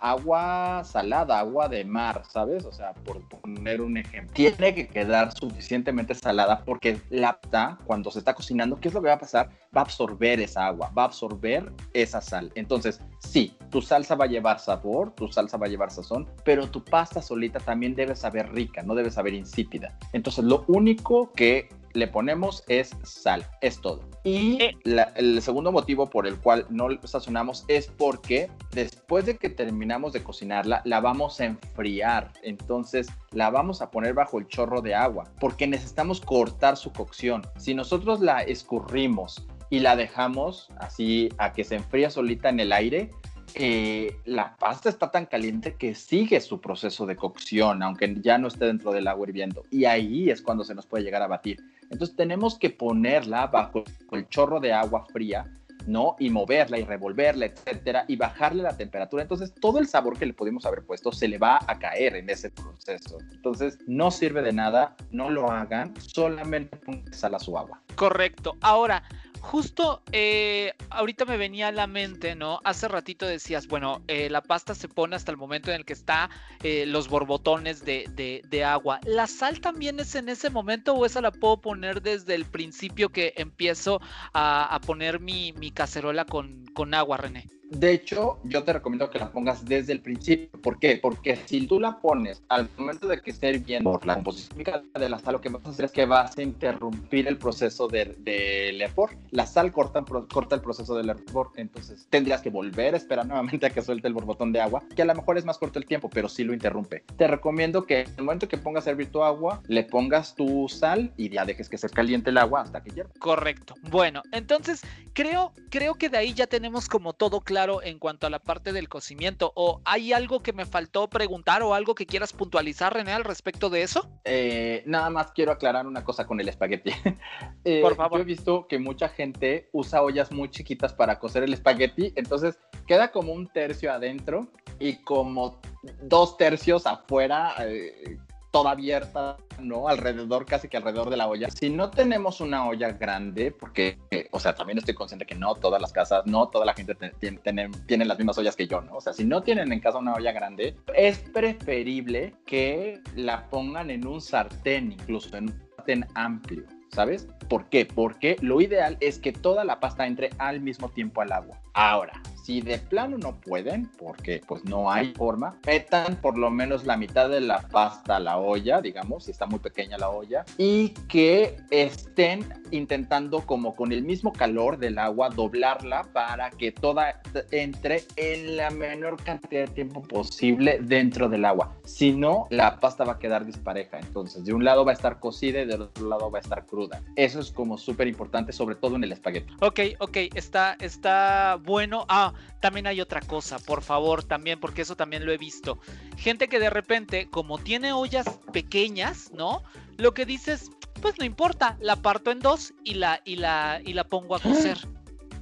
agua salada, agua de mar, ¿sabes? O sea, por poner un ejemplo. Tiene que quedar suficientemente salada porque la pasta, cuando se está cocinando, ¿qué es lo que va a pasar? Va a absorber esa agua, va a absorber esa sal. Entonces, sí, tu salsa va a llevar sabor, tu salsa va a llevar sazón, pero tu pasta solita también debe saber rica, no debe saber insípida. Entonces, lo único que le ponemos es sal, es todo. Y eh. el segundo motivo por el cual no sazonamos es porque después de que terminamos de cocinarla, la vamos a enfriar. Entonces la vamos a poner bajo el chorro de agua porque necesitamos cortar su cocción. Si nosotros la escurrimos y la dejamos así a que se enfríe solita en el aire, eh, la pasta está tan caliente que sigue su proceso de cocción, aunque ya no esté dentro del agua hirviendo. Y ahí es cuando se nos puede llegar a batir. Entonces tenemos que ponerla bajo el chorro de agua fría, ¿no? Y moverla y revolverla, etcétera, y bajarle la temperatura. Entonces todo el sabor que le pudimos haber puesto se le va a caer en ese proceso. Entonces no sirve de nada, no lo hagan, solamente pongan sal a su agua. Correcto. Ahora, justo eh, ahorita me venía a la mente, ¿no? Hace ratito decías, bueno, eh, la pasta se pone hasta el momento en el que está eh, los borbotones de, de, agua. ¿La sal también es en ese momento o esa la puedo poner desde el principio que empiezo a, a poner mi, mi cacerola con, con agua, René? De hecho, yo te recomiendo que la pongas desde el principio. ¿Por qué? Porque si tú la pones al momento de que esté hirviendo por la composición de la sal, lo que vas a hacer es que vas a interrumpir el proceso del de. La sal corta, corta el proceso del hervor, entonces tendrías que volver a esperar nuevamente a que suelte el borbotón de agua, que a lo mejor es más corto el tiempo, pero sí lo interrumpe. Te recomiendo que en el momento que pongas a hervir tu agua, le pongas tu sal y ya dejes que se caliente el agua hasta que hierva. Correcto. Bueno, entonces creo, creo que de ahí ya tenemos como todo claro en cuanto a la parte del cocimiento? ¿O hay algo que me faltó preguntar o algo que quieras puntualizar, René, al respecto de eso? Eh, nada más quiero aclarar una cosa con el espagueti. Eh, Por favor. Yo he visto que mucha gente usa ollas muy chiquitas para cocer el espagueti, entonces queda como un tercio adentro y como dos tercios afuera. Eh, toda abierta, ¿no? Alrededor, casi que alrededor de la olla. Si no tenemos una olla grande, porque, o sea, también estoy consciente que no todas las casas, no toda la gente tiene, tiene, las mismas ollas que yo, ¿no? O sea, si no tienen en casa una olla grande, es preferible que la pongan en un sartén, incluso en un sartén amplio. ¿Sabes? ¿Por qué? Porque lo ideal es que toda la pasta entre al mismo tiempo al agua. Ahora, si de plano no pueden, porque pues no hay forma, metan por lo menos la mitad de la pasta a la olla, digamos, si está muy pequeña la olla, y que estén intentando como con el mismo calor del agua doblarla para que toda entre en la menor cantidad de tiempo posible dentro del agua. Si no, la pasta va a quedar dispareja. Entonces, de un lado va a estar cocida y del otro lado va a estar cruda. Eso es como súper importante, sobre todo en el espagueti. Ok, ok, está, está bueno. Ah, también hay otra cosa, por favor, también, porque eso también lo he visto. Gente que de repente, como tiene ollas pequeñas, ¿no? Lo que dices, pues no importa, la parto en dos y la, y la, y la pongo a cocer.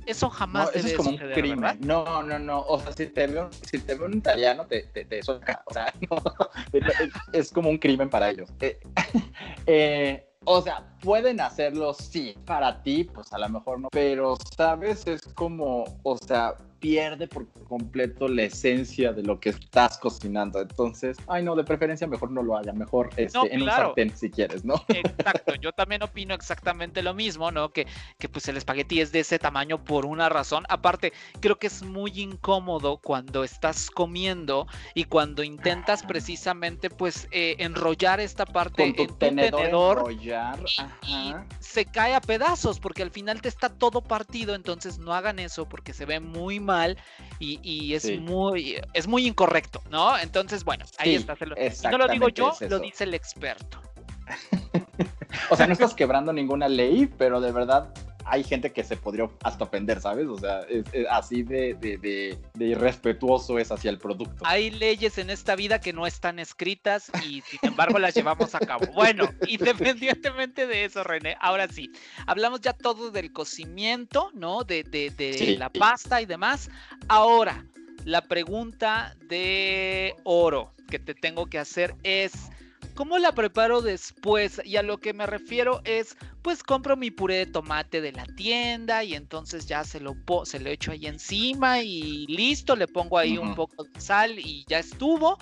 Eso jamás no, eso es como un crimen. No, no, no. O sea, si te veo, si te veo un italiano, te, te, te O sea, es como un crimen para ellos. Eh, eh, o sea, pueden hacerlo, sí. Para ti, pues a lo mejor no. Pero, ¿sabes? Es como, o sea, pierde por completo la esencia de lo que estás cocinando. Entonces, ay no, de preferencia mejor no lo haga, mejor este, en un sartén si quieres, ¿no? Exacto, yo también opino exactamente lo mismo, ¿no? Que, que pues el espagueti es de ese tamaño por una razón. Aparte, creo que es muy incómodo cuando estás comiendo y cuando intentas precisamente pues eh, enrollar esta parte en tu tenedor, enrollar, y se cae a pedazos porque al final te está todo partido, entonces no hagan eso porque se ve muy mal y, es muy es muy incorrecto, ¿no? Entonces, bueno, ahí está. no lo digo yo, lo dice el experto. o sea, no estás quebrando ninguna ley, pero de verdad hay gente que se podría hasta ofender, ¿sabes? O sea, es, así de, de, irrespetuoso es hacia el producto. Hay leyes en esta vida que no están escritas y sin embargo las llevamos a cabo. Bueno, independientemente de eso, René, ahora sí, hablamos ya todo del cocimiento, ¿no? De, de la pasta y demás. Ahora, la pregunta de oro que te tengo que hacer es ¿Cómo la preparo después? Y a lo que me refiero es, pues compro mi puré de tomate de la tienda y entonces ya se lo, se lo echo ahí encima y listo, le pongo ahí un poco de sal y ya estuvo.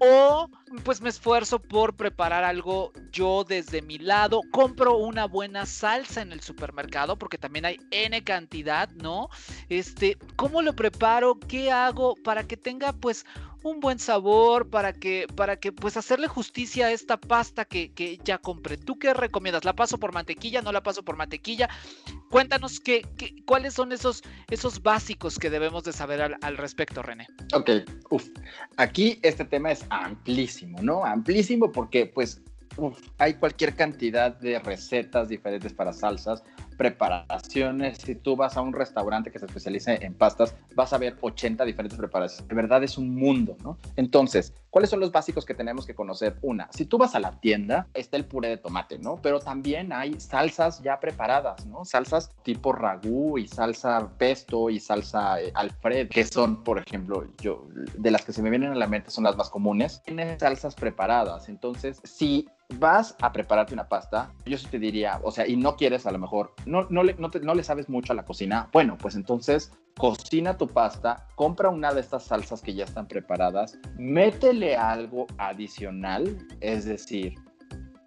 O pues me esfuerzo por preparar algo yo desde mi lado. Compro una buena salsa en el supermercado porque también hay N cantidad, ¿no? Este, ¿cómo lo preparo? ¿Qué hago para que tenga pues un buen sabor para que, para que pues hacerle justicia a esta pasta que, ya compré. ¿Tú qué recomiendas? ¿La paso por mantequilla? ¿No la paso por mantequilla? Cuéntanos qué, cuáles son esos, esos básicos que debemos de saber al, respecto, René. Ok, Uf. aquí este tema es amplísimo, ¿no? Amplísimo porque pues hay cualquier cantidad de recetas diferentes para salsas, preparaciones. Si tú vas a un restaurante que se especializa en pastas, vas a ver 80 diferentes preparaciones. De verdad es un mundo, ¿no? Entonces, ¿cuáles son los básicos que tenemos que conocer? Una, si tú vas a la tienda, está el puré de tomate, ¿no? Pero también hay salsas ya preparadas, ¿no? Salsas tipo ragú y salsa pesto y salsa eh, alfred, que son, por ejemplo, yo, de las que se me vienen a la mente son las más comunes. Tienen salsas preparadas. Entonces, si vas a prepararte una pasta, yo sí te diría, o sea, y no quieres a lo mejor, no, no, le, no, le sabes mucho a la cocina, bueno, pues entonces cocina tu pasta, compra una de estas salsas que ya están preparadas, métele algo adicional, es decir,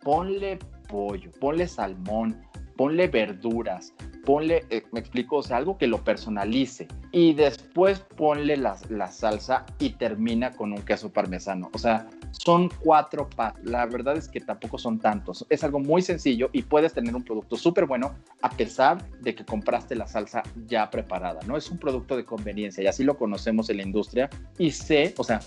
ponle pollo, ponle salmón, ponle verduras, ponle, eh, me explico, o sea, algo que lo personalice y después ponle la, la salsa y termina con un queso parmesano. O sea, son cuatro pasos. La verdad es que tampoco son tantos. Es algo muy sencillo y puedes tener un producto súper bueno a pesar de que compraste la salsa ya preparada, ¿no? Es un producto de conveniencia y así lo conocemos en la industria y sé, o sea,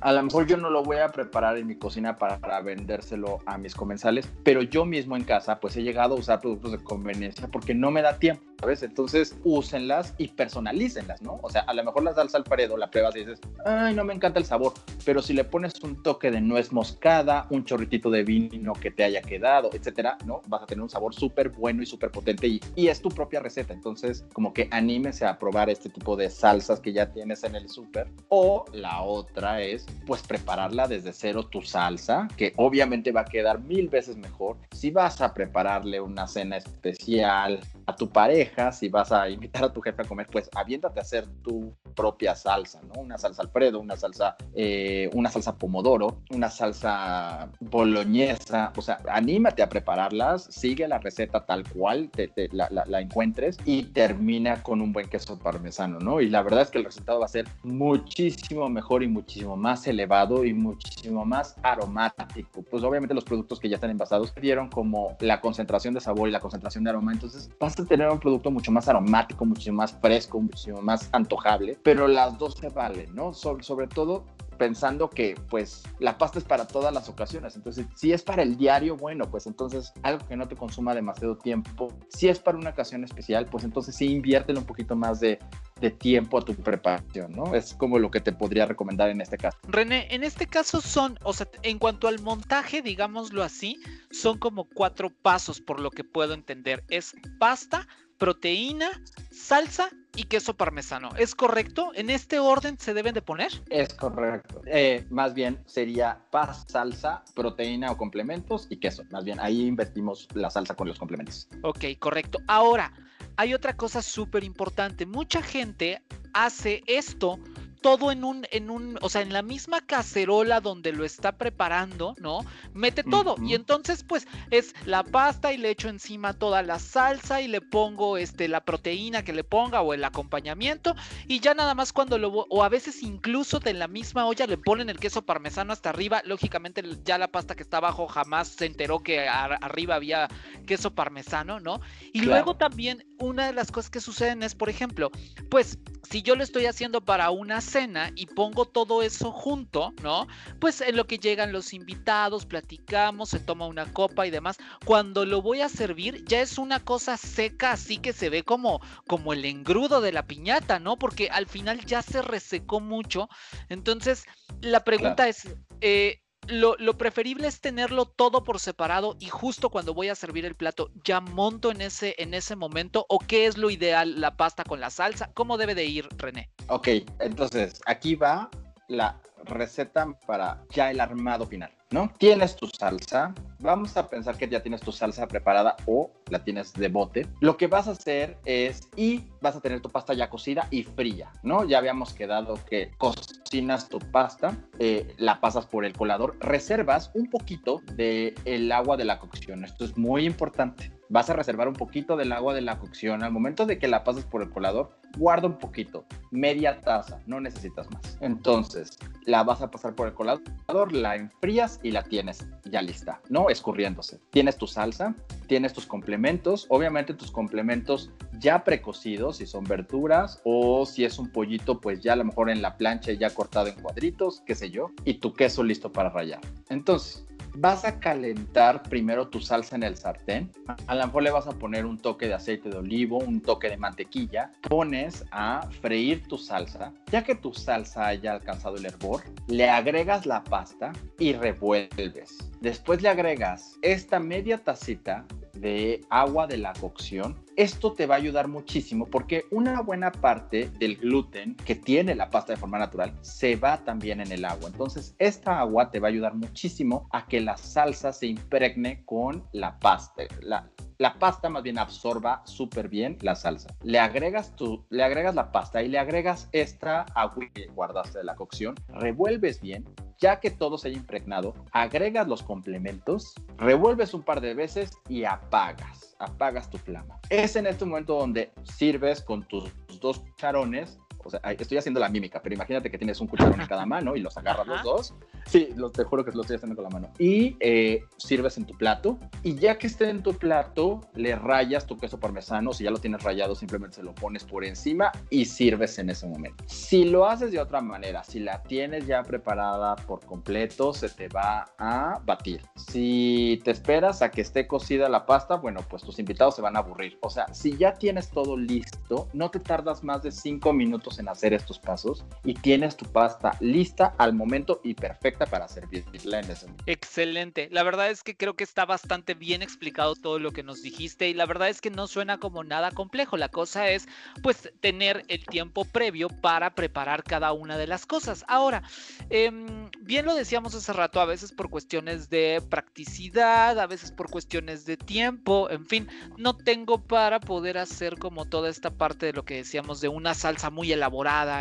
a lo mejor yo no lo voy a preparar en mi cocina para, para vendérselo a mis comensales, pero yo mismo en casa pues he llegado a usar productos de conveniencia porque no me da tiempo. ¿sabes? Entonces, úsenlas y personalícenlas, ¿no? O sea, a lo mejor la salsa Alfredo la pruebas y dices, ay, no me encanta el sabor, pero si le pones un toque de nuez moscada, un chorritito de vino que te haya quedado, etcétera, ¿no? Vas a tener un sabor súper bueno y súper potente y, y, es tu propia receta. Entonces, como que anímese a probar este tipo de salsas que ya tienes en el súper. O la otra es, pues, prepararla desde cero tu salsa, que obviamente va a quedar mil veces mejor. Si vas a prepararle una cena especial a tu pareja, si vas a invitar a tu jefe a comer, pues aviéntate a hacer tu propia salsa, ¿no? Una salsa Alfredo, una salsa, eh, una salsa pomodoro, una salsa boloñesa, o sea, anímate a prepararlas, sigue la receta tal cual te, la, encuentres y termina con un buen queso parmesano, ¿no? Y la verdad es que el resultado va a ser muchísimo mejor y muchísimo más elevado y muchísimo más aromático. Pues obviamente los productos que ya están envasados dieron como la concentración de sabor y la concentración de aroma, entonces vas a tener un producto mucho más aromático, mucho más fresco, mucho más antojable, pero las dos se valen, ¿no? sobre todo pensando que pues la pasta es para todas las ocasiones. Entonces, si es para el diario, bueno, pues entonces algo que no te consuma demasiado tiempo. Si es para una ocasión especial, pues entonces sí inviértele un poquito más de, de tiempo a tu preparación, ¿no? Es como lo que te podría recomendar en este caso. René, en este caso son, o sea, en cuanto al montaje, digámoslo así, son como cuatro pasos por lo que puedo entender. Es pasta, proteína, salsa y queso parmesano. ¿Es correcto? ¿En este orden se deben de poner? Es correcto. Eh, más bien sería paz, salsa, proteína o complementos y queso. Más bien ahí invertimos la salsa con los complementos. Ok, correcto. Ahora, hay otra cosa súper importante. Mucha gente hace esto todo en un, en un, o sea, en la misma cacerola donde lo está preparando, ¿no? Mete todo. Y entonces, pues, es la pasta y le echo encima toda la salsa y le pongo este, la proteína que le ponga o el acompañamiento. Y ya nada más cuando lo, o a veces incluso de la misma olla le ponen el queso parmesano hasta arriba. Lógicamente, ya la pasta que está abajo jamás se enteró que arriba había queso parmesano, ¿no? Y luego también, una de las cosas que suceden es, por ejemplo, pues, si yo lo estoy haciendo para una cena y pongo todo eso junto, ¿no? Pues en lo que llegan los invitados, platicamos, se toma una copa y demás. Cuando lo voy a servir, ya es una cosa seca, así que se ve como, como el engrudo de la piñata, ¿no? Porque al final ya se resecó mucho. Entonces, la pregunta es, eh, lo, preferible es tenerlo todo por separado y justo cuando voy a servir el plato ya monto en ese, en ese momento o qué es lo ideal, la pasta con la salsa, cómo debe de ir René. Ok, entonces aquí va la receta para ya el armado final, ¿no? Tienes tu salsa, vamos a pensar que ya tienes tu salsa preparada o la tienes de bote. Lo que vas a hacer es, y vas a tener tu pasta ya cocida y fría, ¿no? Ya habíamos quedado que cocinas tu pasta, eh, la pasas por el colador, reservas un poquito del el agua de la cocción. Esto es muy importante vas a reservar un poquito del agua de la cocción. Al momento de que la pases por el colador, guarda un poquito, media taza, no necesitas más. Entonces, la vas a pasar por el colador, la enfrías y la tienes ya lista, ¿no? Escurriéndose. Tienes tu salsa, tienes tus complementos, obviamente tus complementos ya precocidos, si son verduras o si es un pollito, pues ya a lo mejor en la plancha ya cortado en cuadritos, qué sé yo, y tu queso listo para rallar. Entonces, vas a calentar primero tu salsa en el sartén. A lo mejor le vas a poner un toque de aceite de olivo, un toque de mantequilla. Pones a freír tu salsa. Ya que tu salsa haya alcanzado el hervor, le agregas la pasta y revuelves. Después le agregas esta media tacita de agua de la cocción. Esto te va a ayudar muchísimo porque una buena parte del gluten que tiene la pasta de forma natural se va también en el agua. Entonces, esta agua te va a ayudar muchísimo a que la salsa se impregne con la pasta. La, la pasta más bien absorba súper bien la salsa. Le agregas, tu, le agregas la pasta y le agregas esta agua que guardaste de la cocción, revuelves bien ya que todo se haya impregnado, agregas los complementos, revuelves un par de veces y apagas, apagas tu flama. Es en este momento donde sirves con tus dos charones o sea, estoy haciendo la mímica, pero imagínate que tienes un cucharón en cada mano y los agarras los dos. Sí, los, te juro que lo estoy haciendo con la mano. Y eh, sirves en tu plato. Y ya que esté en tu plato, le rayas tu queso parmesano. Si ya lo tienes rayado, simplemente se lo pones por encima y sirves en ese momento. Si lo haces de otra manera, si la tienes ya preparada por completo, se te va a batir. Si te esperas a que esté cocida la pasta, bueno, pues tus invitados se van a aburrir. O sea, si ya tienes todo listo, no te tardas más de cinco minutos en hacer estos pasos y tienes tu pasta lista al momento y perfecta para servirla en. Excelente. La verdad es que creo que está bastante bien explicado todo lo que nos dijiste y la verdad es que no suena como nada complejo. La cosa es pues tener el tiempo previo para preparar cada una de las cosas. Ahora, em, bien lo decíamos hace rato, a veces por cuestiones de practicidad, a veces por cuestiones de tiempo, en fin, no tengo para poder hacer como toda esta parte de lo que decíamos de una salsa muy elaborada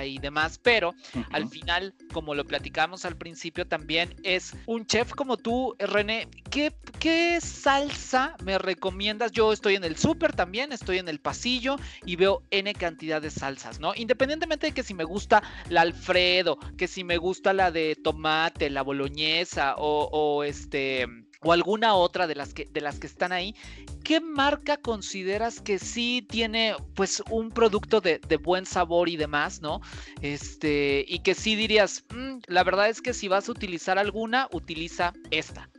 y demás, pero al final, como lo platicamos al principio, también es un chef como tú, René, ¿qué, qué salsa me recomiendas? Yo estoy en el súper también, estoy en el pasillo y veo N cantidad de salsas, ¿no? Independientemente de que si me gusta la Alfredo, que si me gusta la de tomate, la boloñesa o, o este o alguna otra de las que, de las que están ahí, ¿qué marca consideras que sí tiene pues un producto de, buen sabor y demás, ¿no? Este, y que sí dirías, mm, la verdad es que si vas a utilizar alguna, utiliza esta.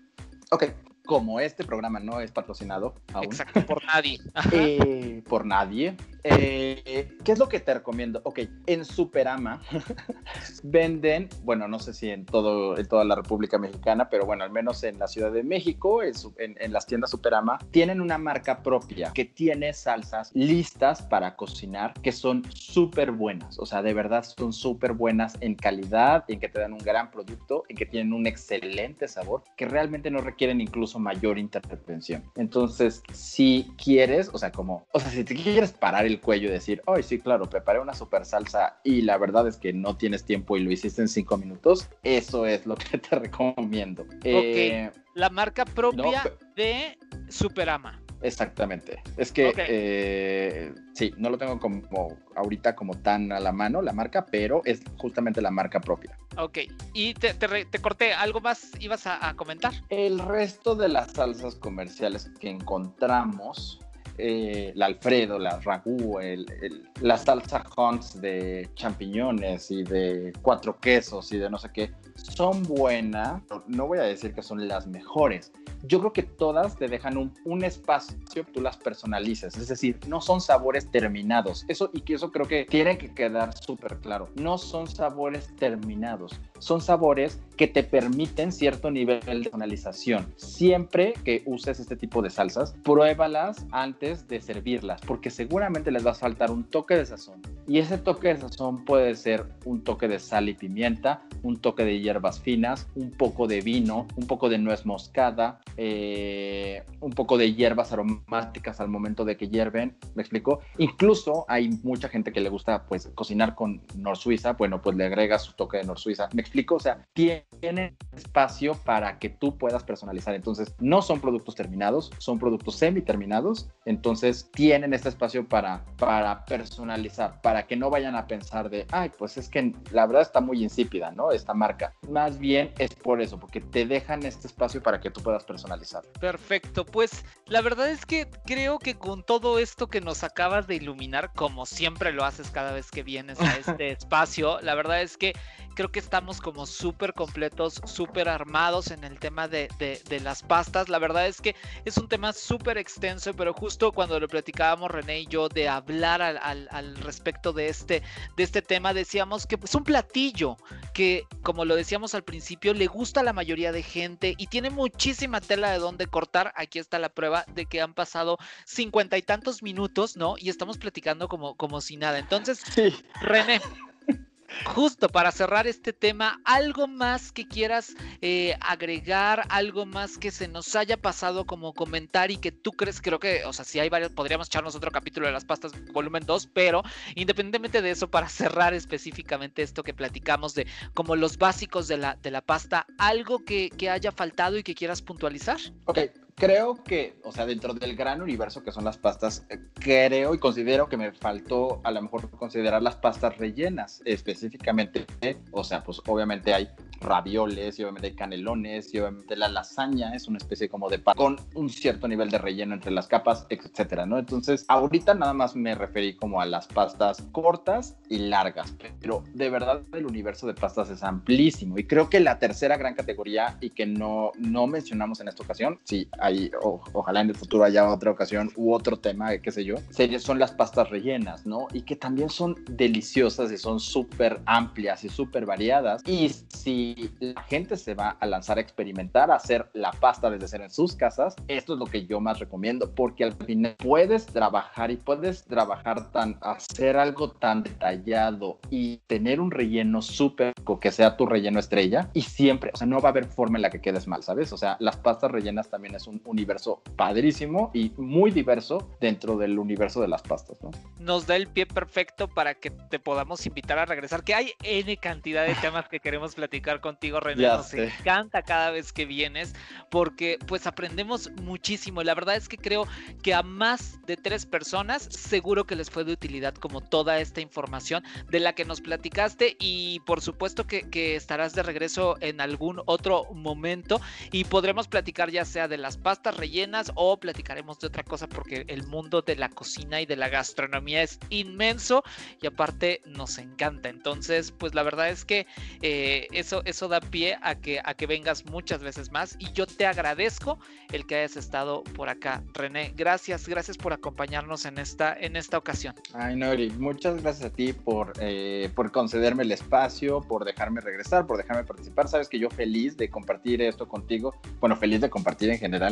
Ok, como este programa no es patrocinado aún. Exacto, por nadie. Eh, por nadie. Eh, ¿Qué es lo que te recomiendo? Ok, en Superama venden, bueno, no sé si en, todo, en toda la República Mexicana, pero bueno, al menos en la Ciudad de México, en, en las tiendas Superama, tienen una marca propia que tiene salsas listas para cocinar que son súper buenas. O sea, de verdad son súper buenas en calidad, en que te dan un gran producto, en que tienen un excelente sabor, que realmente no requieren incluso mayor intervención. Entonces, si quieres, o sea, como, o sea, si te quieres parar el cuello y decir, ay, sí, claro, preparé una super salsa y la verdad es que no tienes tiempo y lo hiciste en cinco minutos, eso es lo que te recomiendo. Ok, eh, la marca propia de Superama. Exactamente. Es que eh, sí, no lo tengo como ahorita como tan a la mano la marca, pero es justamente la marca propia. Ok, y te, corté, ¿algo más ibas a, comentar? El resto de las salsas comerciales que encontramos eh, la Alfredo, la Ragu, el, la salsa Hunts de champiñones y de cuatro quesos y de no sé qué, son buenas, no voy a decir que son las mejores. Yo creo que todas te dejan un, espacio tú las personalices, es decir, no son sabores terminados. Eso y que eso creo que tiene que quedar súper claro. No son sabores terminados, son sabores que te permiten cierto nivel de personalización. Siempre que uses este tipo de salsas, pruébalas antes de servirlas, porque seguramente les va a faltar un toque de sazón. Y ese toque de sazón puede ser un toque de sal y pimienta, un toque de hierbas finas, un poco de vino, un poco de nuez moscada, eh, un poco de hierbas aromáticas al momento de que hierven, ¿me explico? Incluso hay mucha gente que le gusta pues cocinar con Nor Suiza, bueno, pues le agrega su toque de Nor Suiza, ¿me explico? O sea, tiene espacio para que tú puedas personalizar, entonces no son productos terminados, son productos semi terminados, entonces tienen este espacio para, para personalizar, para que no vayan a pensar de, ay, pues es que la verdad está muy insípida, ¿no? Esta marca. Más bien es por eso, porque te dejan este espacio para que tú puedas personalizar. Perfecto, pues la verdad es que creo que con todo esto que nos acabas de iluminar, como siempre lo haces cada vez que vienes a este espacio, la verdad es que creo que estamos como súper completos, súper armados en el tema de, de, las pastas. La verdad es que es un tema súper extenso, pero justo cuando lo platicábamos René y yo de hablar al, al, al respecto de este, de este tema, decíamos que es un platillo que, como lo decíamos al principio, le gusta a la mayoría de gente y tiene muchísima tela de dónde cortar. Aquí está la prueba de que han pasado cincuenta y tantos minutos, ¿no? Y estamos platicando como, como si nada. Entonces, René, Justo para cerrar este tema, algo más que quieras eh, agregar, algo más que se nos haya pasado como comentar y que tú crees, creo que, o sea, si hay varios, podríamos echarnos otro capítulo de las pastas volumen 2, pero independientemente de eso, para cerrar específicamente esto que platicamos de como los básicos de la, de la pasta, algo que, que haya faltado y que quieras puntualizar. Ok, creo que, o sea, dentro del gran universo que son las pastas, eh, creo y considero que me faltó a lo mejor considerar las pastas rellenas específicamente. O sea, pues obviamente hay ravioles y obviamente hay canelones y obviamente la lasaña es una especie como de pan con un cierto nivel de relleno entre las capas, etcétera, ¿no? Entonces, ahorita nada más me referí como a las pastas cortas y largas, pero de verdad el universo de pastas es amplísimo y creo que la tercera gran categoría y que no, no mencionamos en esta ocasión, sí, ojalá en el futuro haya otra ocasión u otro tema, qué sé yo, son las pastas rellenas, ¿no? Y que también son deliciosas y son súper amplias y súper variadas y si la gente se va a lanzar a experimentar, a hacer la pasta desde cero en sus casas, esto es lo que yo más recomiendo, porque al final puedes trabajar y puedes trabajar tan, hacer algo tan detallado y tener un relleno súper que sea tu relleno estrella y siempre, o sea, no va a haber forma en la que quedes mal, ¿sabes? O sea, las pastas rellenas también es un universo padrísimo y muy diverso dentro del universo de las pastas, ¿no? Nos da el pie perfecto para que te podamos invitar a regresar, que hay N cantidad de temas que queremos platicar contigo, René. Nos encanta cada vez que vienes porque pues aprendemos muchísimo. La verdad es que creo que a más de tres personas seguro que les fue de utilidad como toda esta información de la que nos platicaste y por supuesto que, que estarás de regreso en algún otro momento y podremos platicar ya sea de las pastas rellenas o platicaremos de otra cosa porque el mundo de la cocina y de la gastronomía es inmenso y aparte nos encanta. Entonces, pues la verdad es que eh, eso, eso da pie a que, a que vengas muchas veces más y yo te agradezco el que hayas estado por acá, René. Gracias, gracias por acompañarnos en esta, en esta ocasión. Ay, Nori, muchas gracias a ti por, eh, por concederme el espacio, por dejarme regresar, por dejarme participar. Sabes que yo feliz de compartir esto contigo, bueno, feliz de compartir en general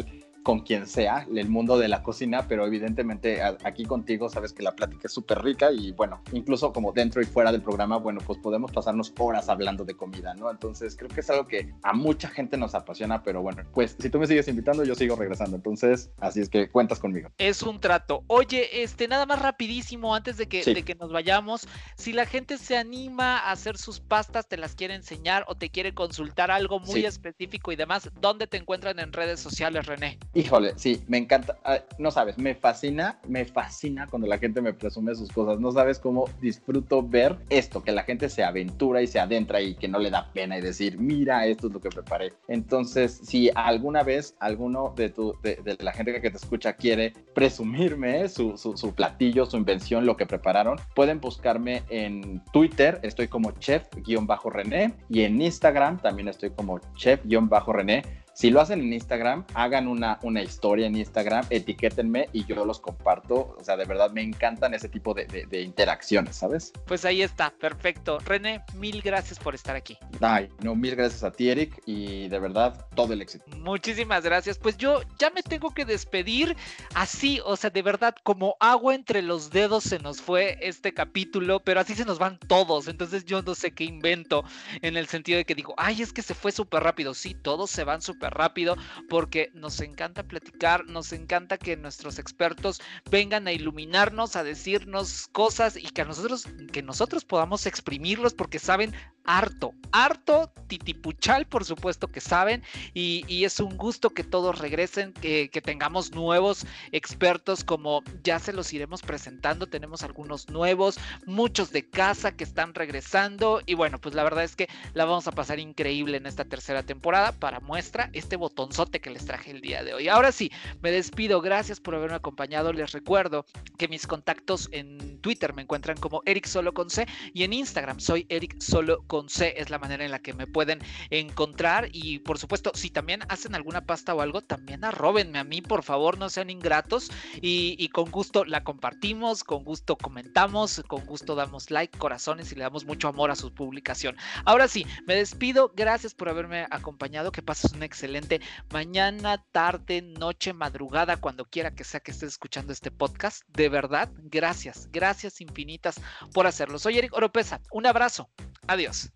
con quien sea, el mundo de la cocina, pero evidentemente aquí contigo sabes que la plática es súper rica y bueno, incluso como dentro y fuera del programa, bueno, pues podemos pasarnos horas hablando de comida, ¿no? Entonces creo que es algo que a mucha gente nos apasiona, pero bueno, pues si tú me sigues invitando, yo sigo regresando. Entonces, así es que cuentas conmigo. Es un trato. Oye, este, nada más rapidísimo antes de que, de que nos vayamos, si la gente se anima a hacer sus pastas, te las quiere enseñar o te quiere consultar algo muy específico y demás, ¿dónde te encuentran en redes sociales, René? Híjole, sí, me encanta. No sabes, me fascina, me fascina cuando la gente me presume sus cosas. No sabes cómo disfruto ver esto, que la gente se aventura y se adentra y que no le da pena y decir, mira, esto es lo que preparé. Entonces, si alguna vez alguno de, tu, de, la gente que te escucha quiere presumirme su, su, su platillo, su invención, lo que prepararon, pueden buscarme en Twitter, estoy como chef-rené y en Instagram también estoy como chef-rené si lo hacen en Instagram, hagan una, una historia en Instagram, etiquétenme y yo los comparto. O sea, de verdad me encantan ese tipo de, de, interacciones, ¿sabes? Pues ahí está, perfecto. René, mil gracias por estar aquí. Ay, no, mil gracias a ti, Eric, y de verdad, todo el éxito. Muchísimas gracias. Pues yo ya me tengo que despedir así, o sea, de verdad, como agua entre los dedos se nos fue este capítulo, pero así se nos van todos. Entonces yo no sé qué invento en el sentido de que digo, ay, es que se fue súper rápido. Sí, todos se van súper rápido porque nos encanta platicar, nos encanta que nuestros expertos vengan a iluminarnos, a decirnos cosas y que nosotros, que nosotros podamos exprimirlos porque saben harto, harto, titipuchal por supuesto que saben y, es un gusto que todos regresen, que, que, tengamos nuevos expertos como ya se los iremos presentando, tenemos algunos nuevos, muchos de casa que están regresando y bueno, pues la verdad es que la vamos a pasar increíble en esta tercera temporada para muestra este botonzote que les traje el día de hoy. Ahora sí, me despido, gracias por haberme acompañado, les recuerdo que mis contactos en Twitter me encuentran como Eric Solo con C y en Instagram soy Eric Solo con C es la manera en la que me pueden encontrar. Y por supuesto, si también hacen alguna pasta o algo, también arrobenme a mí, por favor, no sean ingratos. Y, con gusto la compartimos, con gusto comentamos, con gusto damos like, corazones y le damos mucho amor a su publicación. Ahora sí, me despido. Gracias por haberme acompañado. Que pases una excelente mañana, tarde, noche, madrugada, cuando quiera que sea que estés escuchando este podcast. De verdad, gracias, gracias infinitas por hacerlo. Soy Eric Oropesa. Un abrazo. Adiós.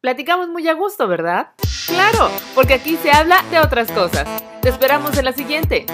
Platicamos muy a gusto, ¿verdad? Claro, porque aquí se habla de otras cosas. Te esperamos en la siguiente.